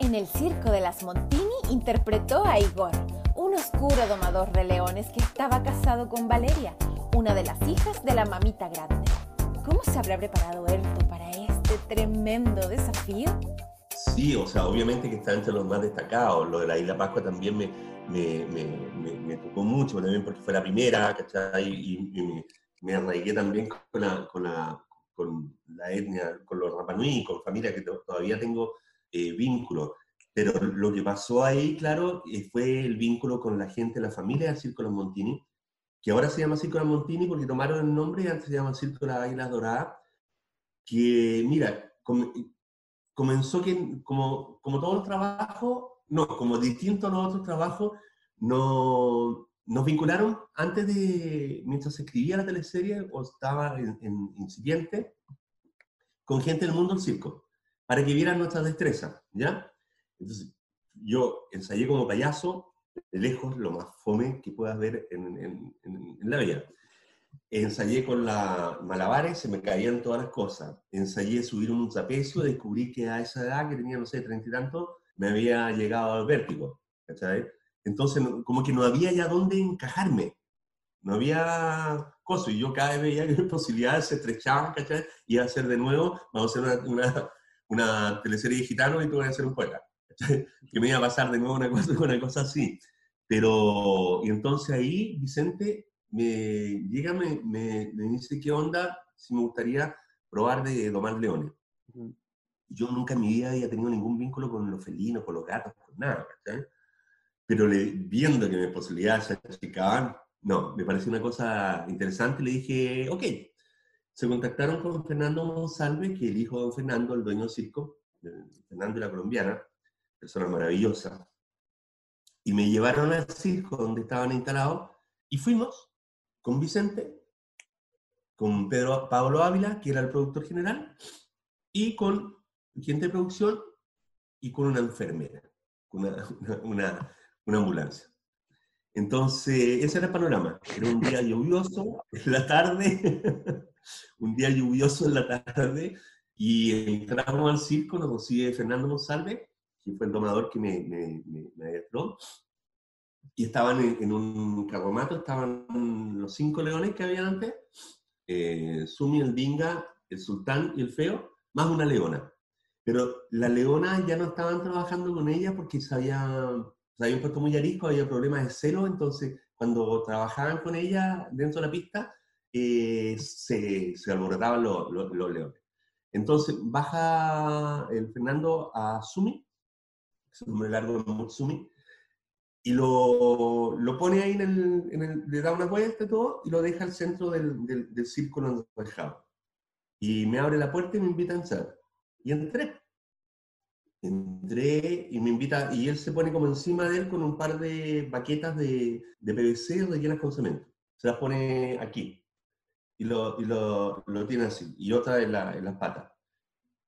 En el circo de las Montini interpretó a Igor, un oscuro domador de leones que estaba casado con Valeria, una de las hijas de la mamita grande. ¿Cómo se habrá preparado Erto para este tremendo desafío? Sí, o sea, obviamente que está entre los más destacados. Lo de la Isla Pascua también me, me, me, me tocó mucho, también porque fue la primera, ¿cachai? Y, y me, arraigué también con la, con, la, con la etnia, con los Rapanui, con familia que todavía tengo eh, vínculo. Pero lo que pasó ahí, claro, eh, fue el vínculo con la gente, la familia del Circo Los Montini, que ahora se llama Circo Los Montini porque tomaron el nombre y antes se llama Circo Las Águilas Doradas, que, mira, comenzó que, como, como todos los trabajos, no, como distintos a los otros trabajos, no, nos vincularon antes de, mientras se escribía la teleserie o estaba en, en incipiente, con gente del mundo del circo, para que vieran nuestras destrezas, ¿ya? Entonces, yo ensayé como payaso, de lejos, lo más fome que puedas ver en, en, en la vida. Ensayé con la malabares, se me caían todas las cosas. Ensayé subir un trapecio, descubrí que a esa edad, que tenía, no sé, treinta y tanto, me había llegado al vértigo. ¿cachai? Entonces, como que no había ya dónde encajarme. No había cosas. Y yo cada vez veía que mis posibilidades se estrechaban, ¿cachai? Iba a hacer de nuevo, vamos a hacer una, una, una teleserie de gitanos y tú vas a hacer un poeta. Que me iba a pasar de nuevo una cosa, una cosa así. Pero, y entonces ahí Vicente me llega, me, me, me, dice qué onda, si me gustaría probar de domar leones. Uh-huh. Yo nunca en mi vida había tenido ningún vínculo con los felinos, con los gatos, con nada. Pero le, viendo que mis posibilidades se achicaban, no, me pareció una cosa interesante, le dije, ok. Se contactaron con Fernando Monsalve, que el hijo de don Fernando, el dueño del circo, Fernando y la colombiana, persona maravillosa, y me llevaron al circo donde estaban instalados, y fuimos con Vicente, con Pedro Pablo Ávila, que era el productor general, y con gente de producción y con una enfermera, una, una, una, ambulancia. Entonces, ese era el panorama. Era un día lluvioso en la tarde, un día lluvioso en la tarde, y entramos al circo, nos recibe Fernando Monsalve, que fue el domador que me, me, me, me y estaban en, un carromato, estaban los cinco leones que había antes, eh, Sumi, el Dinga, el Sultán y el Feo, más una leona. Pero la leona ya no estaban trabajando con ella porque se, había, se habían puesto muy arisco, había problemas de celo, entonces cuando trabajaban con ella dentro de la pista, eh, se, se, alborotaban los, los, los, leones. Entonces baja el Fernando a Sumi, es un nombre largo, Sumi, y lo, lo pone ahí en el, en el, le da una vuelta y todo, y lo deja al centro del, del, del círculo dejado. Y me abre la puerta y me invita a entrar. Y entré. Entré y me invita, y él se pone como encima de él con un par de baquetas de, de PVC rellenas con cemento. Se las pone aquí. Y lo, y lo, lo tiene así. Y otra en, la, en las patas.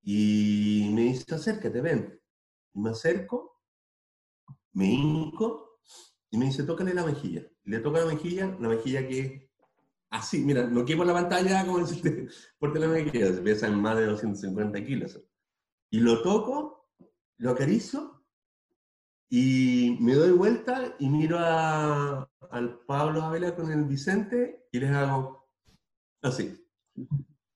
Y me dice, acércate, ven. Y me acerco, me hinco y me dice, tócale la mejilla. Le toca la mejilla, la mejilla que es así, mira, no quemo la pantalla como decirte, porque la mejilla, pesa más de 250 kilos. Y lo toco, lo acaricio, y me doy vuelta y miro a, al Pablo Abela con el Vicente y les hago así.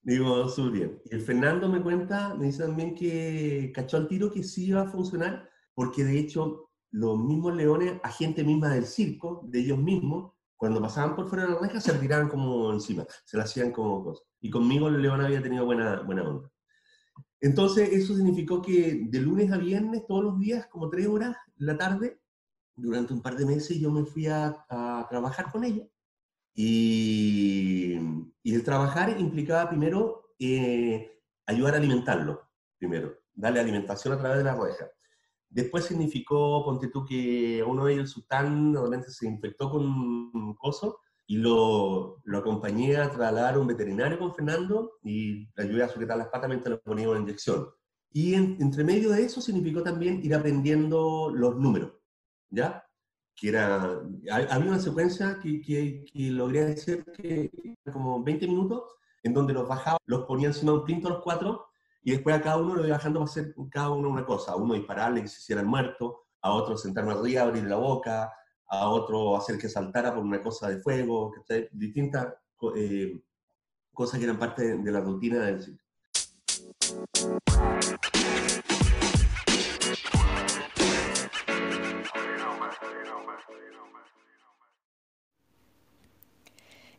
Digo, súper bien. El Fernando me cuenta, me dice también que cachó al tiro que sí iba a funcionar, porque de hecho los mismos leones, a gente misma del circo, de ellos mismos, cuando pasaban por fuera de la reja, se retiraban como encima, se la hacían como cosas. Y conmigo el león había tenido buena, buena onda. Entonces, eso significó que de lunes a viernes, todos los días, como tres horas la tarde, durante un par de meses, yo me fui a, a trabajar con ella. Y, y, el trabajar implicaba primero eh, ayudar a alimentarlo, primero, darle alimentación a través de la reja. Después significó, ponte tú, que uno de ellos, el sultán, realmente se infectó con un coso y lo, lo acompañé a trasladar a un veterinario con Fernando y le ayudé a sujetar las patas mientras le ponía una inyección. Y en, entre medio de eso significó también ir aprendiendo los números, ¿ya? Que era, había una secuencia que, que, que logré hacer que como 20 minutos en donde los bajaba, los ponía encima de un plinto los cuatro, y después a cada uno lo iba bajando para hacer cada uno una cosa. A uno dispararle que se hiciera el muerto, a otro sentarme arriba, abrir la boca, a otro hacer que saltara por una cosa de fuego, distintas eh, cosas que eran parte de, la rutina del ciclo.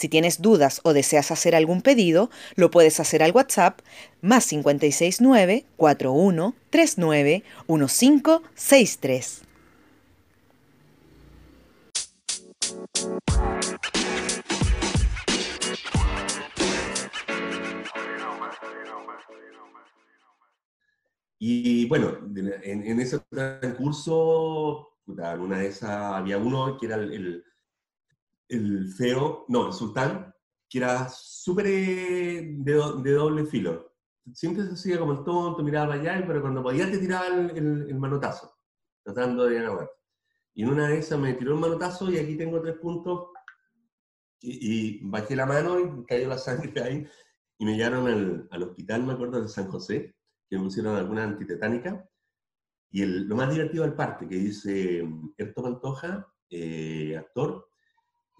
Si tienes dudas o deseas hacer algún pedido, lo puedes hacer al WhatsApp más 569 41 39 1563. Y bueno, en, ese curso, en una de esas había uno que era el el feo, no, el sultán, que era súper eh, de, doble filo. Siempre se hacía como el tonto, miraba allá, pero cuando podía te tiraba el, manotazo, tratando de ganar. Y en una de esas me tiró el manotazo y aquí tengo tres puntos y, bajé la mano y cayó la sangre ahí y me llevaron al, hospital, me acuerdo, de San José, que me pusieron alguna antitetánica. Y lo más divertido del parte, que dice Erto Pantoja, eh, actor,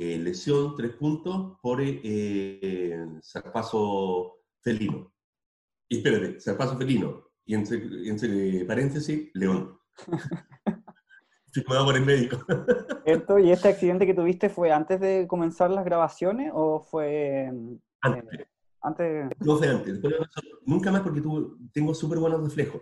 eh, lesión, tres puntos, por eh, zarpazo felino. Y espérate, zarpazo felino. Y entre, paréntesis, león. Firmado por el médico. ¿Y este accidente que tuviste fue antes de comenzar las grabaciones o fue... Antes. antes... No fue antes. nunca más porque tengo súper buenos reflejos.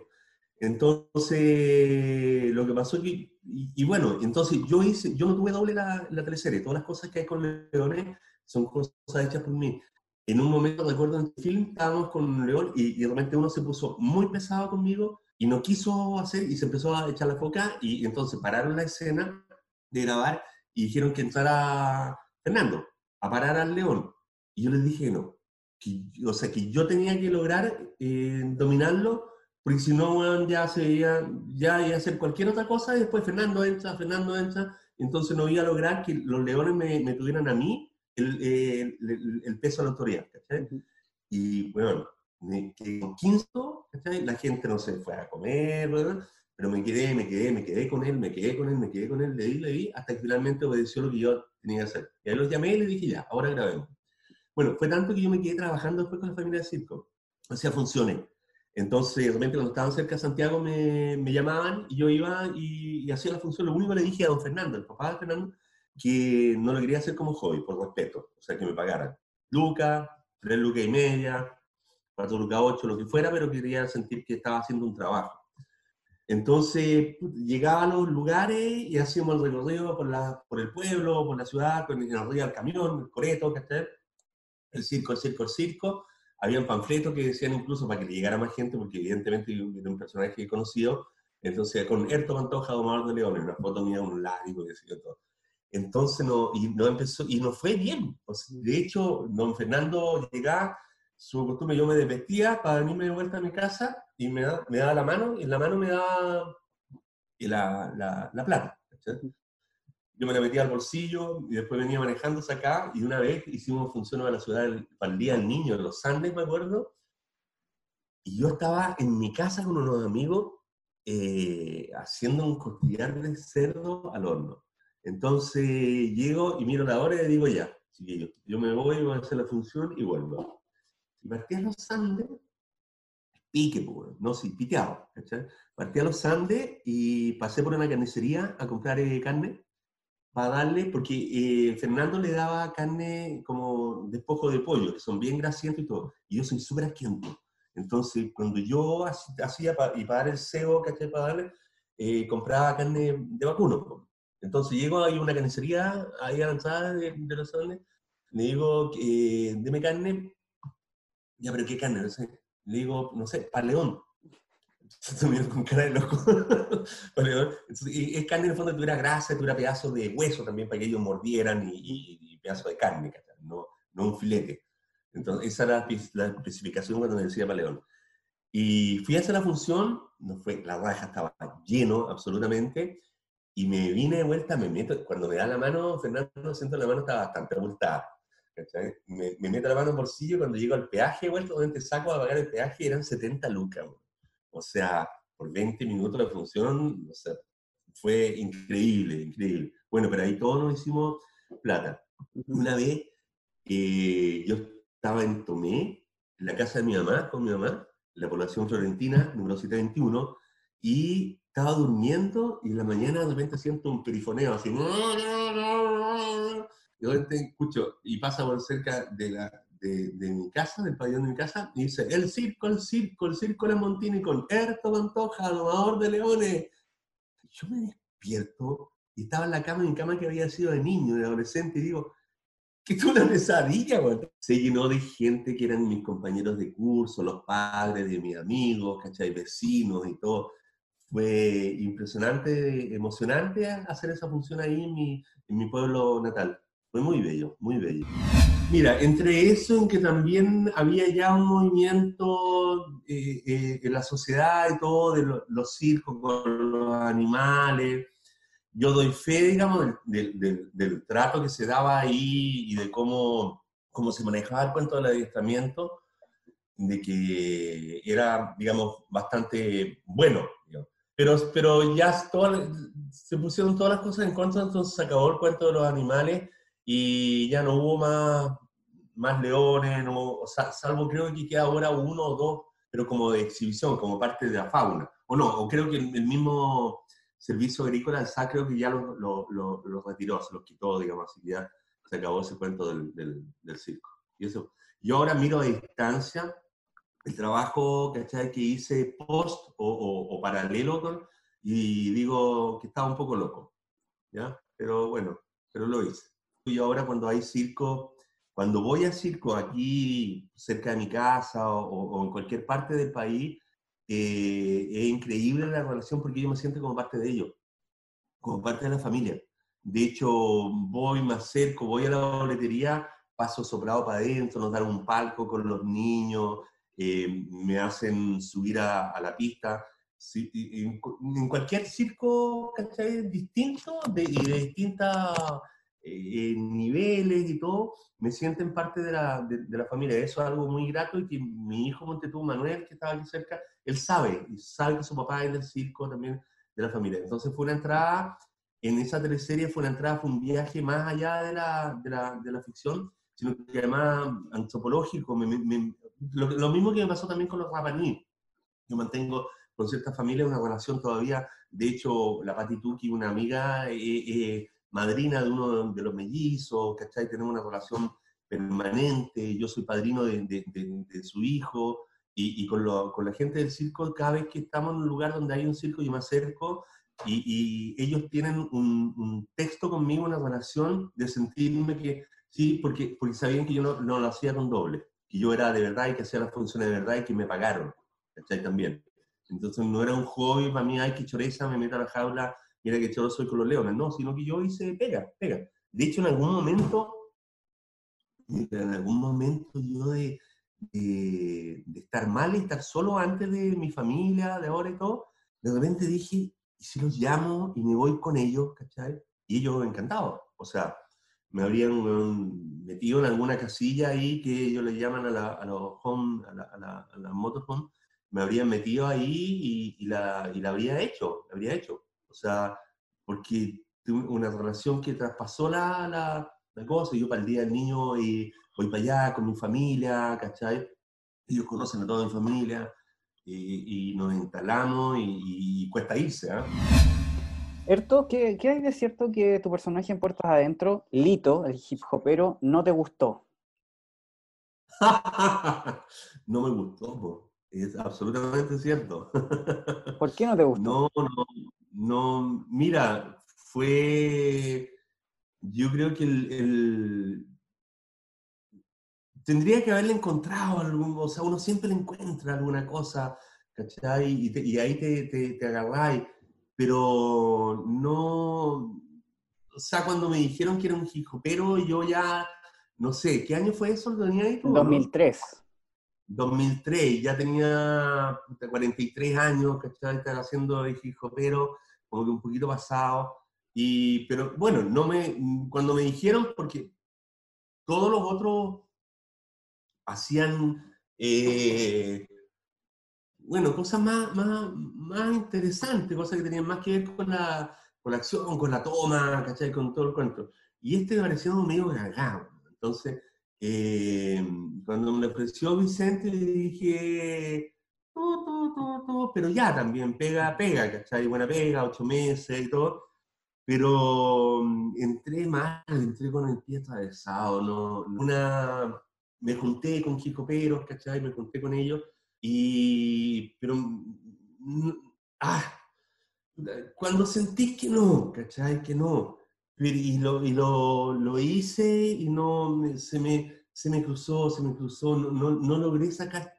Entonces, lo que pasó es que, y, bueno, entonces yo hice, yo no tuve doble la, la teleserie, todas las cosas que hay con Leones son cosas hechas por mí. En un momento, recuerdo en el film, estábamos con León y, y, de repente uno se puso muy pesado conmigo y no quiso hacer y se empezó a echar la foca y, entonces pararon la escena de grabar y dijeron que entrara Fernando a parar al León. Y yo les dije no, que, o sea, que yo tenía que lograr eh, dominarlo porque si no, ya se veía, ya iba a hacer cualquier otra cosa y después Fernando entra, Fernando entra, entonces no iba a lograr que los leones me, me tuvieran a mí el, el, el, peso de la autoridad, Y bueno, me quedé quinto, La gente no se fue a comer, ¿verdad? Pero me quedé, me quedé, me quedé con él, me quedé con él, me quedé con él, le di, le di, hasta que finalmente obedeció lo que yo tenía que hacer. Y ahí los llamé y le dije, ya, ahora grabemos. Bueno, fue tanto que yo me quedé trabajando después con la familia de circo. O sea, funcioné. Entonces, de repente, cuando estaban cerca de Santiago, me, me llamaban y yo iba y, hacía la función. Lo único que le dije a don Fernando, el papá de Fernando, que no lo quería hacer como hobby, por respeto, o sea, que me pagaran. Luca, tres lucas y media, cuatro lucas ocho, lo que fuera, pero quería sentir que estaba haciendo un trabajo. Entonces, llegaba a los lugares y hacíamos el recorrido por, la, por el pueblo, por la ciudad, con el arriba del camión, el coreto, el circo, el circo, el circo, habían panfletos que decían incluso para que le llegara más gente, porque evidentemente era un personaje conocido, entonces con Erto Pantoja, Omar de León, una foto mía, un látigo, y todo. Entonces, no, y no empezó, y no fue bien. de hecho, don Fernando llegaba, su costumbre, yo me desvestía para venirme de vuelta a mi casa y me, da, me daba la mano, y en la mano me daba la, la, la plata yo me la metía al bolsillo y después venía manejándose acá y una vez hicimos función a la ciudad para el Día del Niño en los Andes, me acuerdo, y yo estaba en mi casa con unos amigos eh, haciendo un costillar de cerdo al horno. Entonces llego y miro la hora y digo ya, yo, yo me voy, voy a hacer la función y vuelvo. Y partí a los Andes, pique, pues, no, sí, piteado, Partí a los Andes y pasé por una carnicería a comprar eh, carne para darle, porque eh, Fernando le daba carne como despojo de pollo, que son bien grasientos y todo, y yo soy súper asquiento. Entonces, cuando yo hacía, y para dar el cebo, ¿cachai? Para darle, eh, compraba carne de vacuno. Entonces llego a una carnicería ahí avanzada de, de los Andes, le digo, eh, deme carne, ya, pero ¿qué carne? No sé. Le digo, no sé, para león. Se terminó con cara de loco. y es carne en el fondo tuviera grasa, tuviera pedazos de hueso también para que ellos mordieran y, pedazos de carne, no, no un filete. Entonces, esa era la, especificación cuando me decía para León. Y fui a hacer la función, no fue, la raja estaba lleno absolutamente, y me vine de vuelta, me meto, cuando me da la mano, Fernando, siento la mano estaba bastante abultada. Me, me, meto la mano en el bolsillo cuando llego al peaje, vuelto, donde saco a pagar el peaje, eran 70 lucas. O sea, por 20 minutos de función, o sea, fue increíble, increíble. Bueno, pero ahí todos nos hicimos plata. Una vez eh, yo estaba en Tomé, en la casa de mi mamá, con mi mamá, en la población florentina, número 721, y estaba durmiendo y en la mañana de repente siento un perifoneo así. Y de repente escucho, y pasa por cerca de, la, de, de, mi casa, del pabellón de mi casa, y dice, el circo, el circo, el circo de Montini con Erto Pantoja, domador de leones. Yo me despierto y estaba en la cama, en cama que había sido de niño, de adolescente, y digo, que es una pesadilla, güey. Se llenó de gente que eran mis compañeros de curso, los padres de mis amigos, ¿cachai? Vecinos y todo. Fue impresionante, emocionante hacer esa función ahí en mi, en mi pueblo natal. Fue muy bello, muy bello. Mira, entre eso en que también había ya un movimiento eh, eh, en la sociedad y todo, de los circos con los animales, yo doy fe, digamos, del, del, trato que se daba ahí y de cómo, cómo se manejaba el cuento del adiestramiento, de que era, digamos, bastante bueno. Pero, pero ya se pusieron todas las cosas en contra, entonces se acabó el cuento de los animales y ya no hubo más, más leones, no, salvo creo que queda ahora uno o dos, pero como de exhibición, como parte de la fauna. O no, o creo que el mismo Servicio Agrícola, el SAC creo que ya los lo, lo, retiró, se los quitó, digamos, así ya se acabó ese cuento del, del, circo. Y eso, yo ahora miro a distancia el trabajo que hice post o, o, paralelo con, y digo que estaba un poco loco, ¿ya? Pero bueno, pero lo hice. Y ahora cuando hay circo, cuando voy a circo aquí cerca de mi casa o, o en cualquier parte del país, eh, es increíble la relación porque yo me siento como parte de ellos, como parte de la familia. De hecho, voy, me acerco, voy a la boletería, paso soplado para adentro, nos dan un palco con los niños, eh, me hacen subir a, la pista. en, cualquier circo, ¿cachai? Distinto de, y de distintas eh, niveles y todo, me sienten parte de la, de, la, familia. Eso es algo muy grato y que mi hijo Montetú, Manuel, que estaba aquí cerca, él sabe, y sabe que su papá es del circo también de la familia. Entonces fue una entrada, en esa teleserie fue una entrada, fue un viaje más allá de la, de la, de la ficción, sino que además antropológico, lo, lo, mismo que me pasó también con los rapaní. Yo mantengo con ciertas familias una relación todavía, de hecho, la Pati Tuki, una amiga, eh, eh, madrina de uno de los mellizos, ¿cachai? Tenemos una relación permanente, yo soy padrino de, su hijo, y, con, la gente del circo, cada vez que estamos en un lugar donde hay un circo, yo me acerco y, ellos tienen un, texto conmigo, una relación de sentirme que, sí, porque, porque sabían que yo no, no, lo hacía con doble, que yo era de verdad y que hacía las funciones de verdad y que me pagaron, ¿cachai? También. Entonces no era un hobby para mí, ay, qué choreza, me meto a la jaula mira que yo soy con los leones, no, sino que yo hice pega, pega. De hecho, en algún momento, en algún momento yo de, de, estar mal y estar solo antes de mi familia, de ahora y todo, de repente dije, ¿y si los llamo y me voy con ellos, cachai? Y ellos encantados, o sea, me habrían metido en alguna casilla ahí que ellos le llaman a, la, a los home, a la, a la, a la motorhome, me habrían metido ahí y, y, la, y la habría hecho, la habría hecho. O sea, porque tuve una relación que traspasó la, la, la cosa. Yo para el día del niño y voy para allá con mi familia, ¿cachai? Ellos conocen a toda mi familia y, nos instalamos y, cuesta irse. ¿eh? Erto, ¿qué, ¿qué, hay de cierto que tu personaje en Puertas Adentro, Lito, el hip hopero, no te gustó? no me gustó, es absolutamente cierto. ¿Por qué no te gustó? No, no, no, mira, fue, yo creo que el, tendría que haberle encontrado algún, o sea, uno siempre le encuentra alguna cosa, ¿cachai? Y, ahí te, te, te agarráis, pero no, o sea, cuando me dijeron que era un pero yo ya, no sé, ¿qué año fue eso? ¿Lo tenía ahí 2003. 2003, ya tenía 43 años, ¿cachai? Estaba haciendo pero como que un poquito pasado. Y, pero bueno, no me, cuando me dijeron, porque todos los otros hacían, eh, bueno, cosas más, más, más interesantes, cosas que tenían más que ver con la, con la acción, con la toma, ¿cachai? Con todo el cuento. Y este me pareció medio cagado. Entonces, eh, cuando me ofreció Vicente, le dije, pero ya también, pega, pega, ¿cachai? Buena pega, ocho meses y todo. Pero mm, entré mal, entré con el pie atravesado, ¿no? Una, me junté con jicoperos, ¿cachai? Me junté con ellos y, pero, mm, ah, cuando sentís que no, ¿cachai? Que no. Y lo, y lo, lo hice y no, se me, se me cruzó, se me cruzó, no, no, no logré sacar,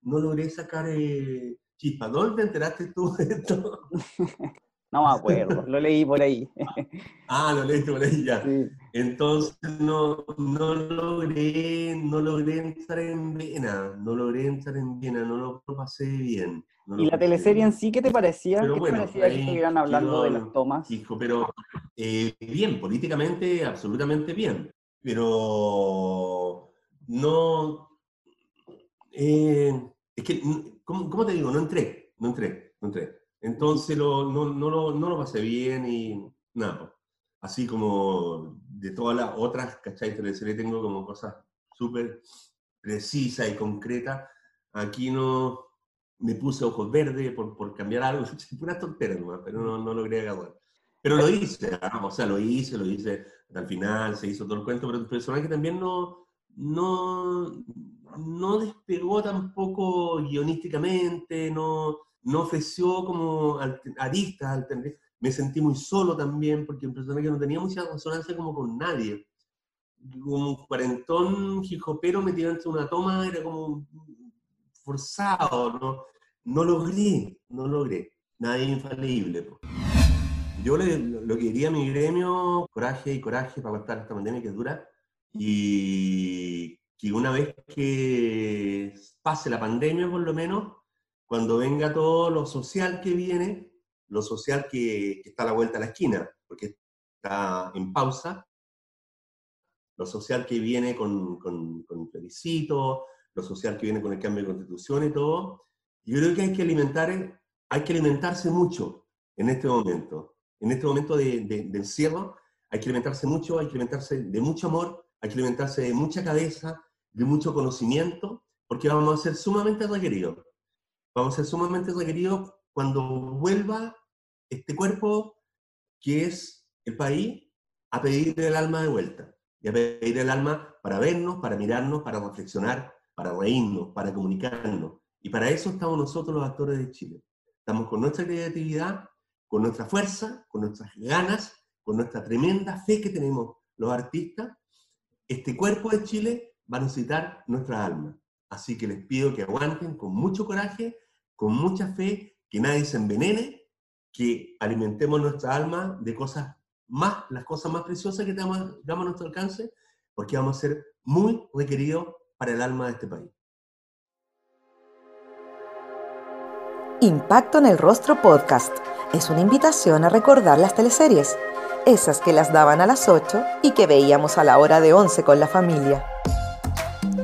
no logré sacar eh, chispa. ¿Dónde te enteraste tú de esto? No me acuerdo, lo leí por ahí. ah, lo leíste por ahí ya. Entonces no, no, logré, no logré entrar en vena, no logré entrar en vena, no lo pasé bien. ¿Y la teleserie en sí qué te parecía? ¿Qué te parecía que estuvieran hablando de las tomas? Hijo, pero eh, bien, políticamente absolutamente bien, pero no... Eh, es que, ¿cómo, ¿cómo, te digo? No entré, no entré, no entré. Entonces lo, no, no, lo, no, lo pasé bien y nada. Así como de todas las otras, ¿cachai? Teleserie tengo como cosas súper precisas y concretas. Aquí no me puse ojos verdes por, por cambiar algo. Pura tontería nomás, pero no, no logré agarrar. Pero lo hice, ah, o sea, lo hice, lo hice hasta el final, se hizo todo el cuento, pero el personaje también no, no, no despegó tampoco guionísticamente, no, no ofreció como aristas, me sentí muy solo también, porque un personaje no tenía mucha resonancia como con nadie. Un cuarentón jijopero metido entre una toma era como forzado, ¿no? No logré, no logré. Nadie infalible. Yo le, lo que diría a mi gremio, coraje y coraje para aguantar esta pandemia que dura, y que una vez que pase la pandemia por lo menos, cuando venga todo lo social que viene, lo social que, está a la vuelta a la esquina, porque está en pausa, lo social que viene con, con, con plebiscito, lo social que viene con el cambio de constitución y todo, yo creo que hay que alimentar, hay que alimentarse mucho en este momento. En este momento de, de, de encierro, hay que alimentarse mucho, hay que alimentarse de mucho amor, hay que alimentarse de mucha cabeza, de mucho conocimiento, porque vamos a ser sumamente requeridos vamos a ser sumamente requeridos cuando vuelva este cuerpo que es el país a pedir el alma de vuelta y a pedir el alma para vernos, para mirarnos, para reflexionar, para reírnos, para comunicarnos. Y para eso estamos nosotros los actores de Chile. Estamos con nuestra creatividad, con nuestra fuerza, con nuestras ganas, con nuestra tremenda fe que tenemos los artistas. Este cuerpo de Chile va a necesitar nuestra alma. Así que les pido que aguanten con mucho coraje con mucha fe, que nadie se envenene, que alimentemos nuestra alma de cosas más, las cosas más preciosas que damos, a nuestro alcance, porque vamos a ser muy requeridos para el alma de este país. Impacto en el Rostro Podcast es una invitación a recordar las teleseries, esas que las daban a las 8 y que veíamos a la hora de 11 con la familia.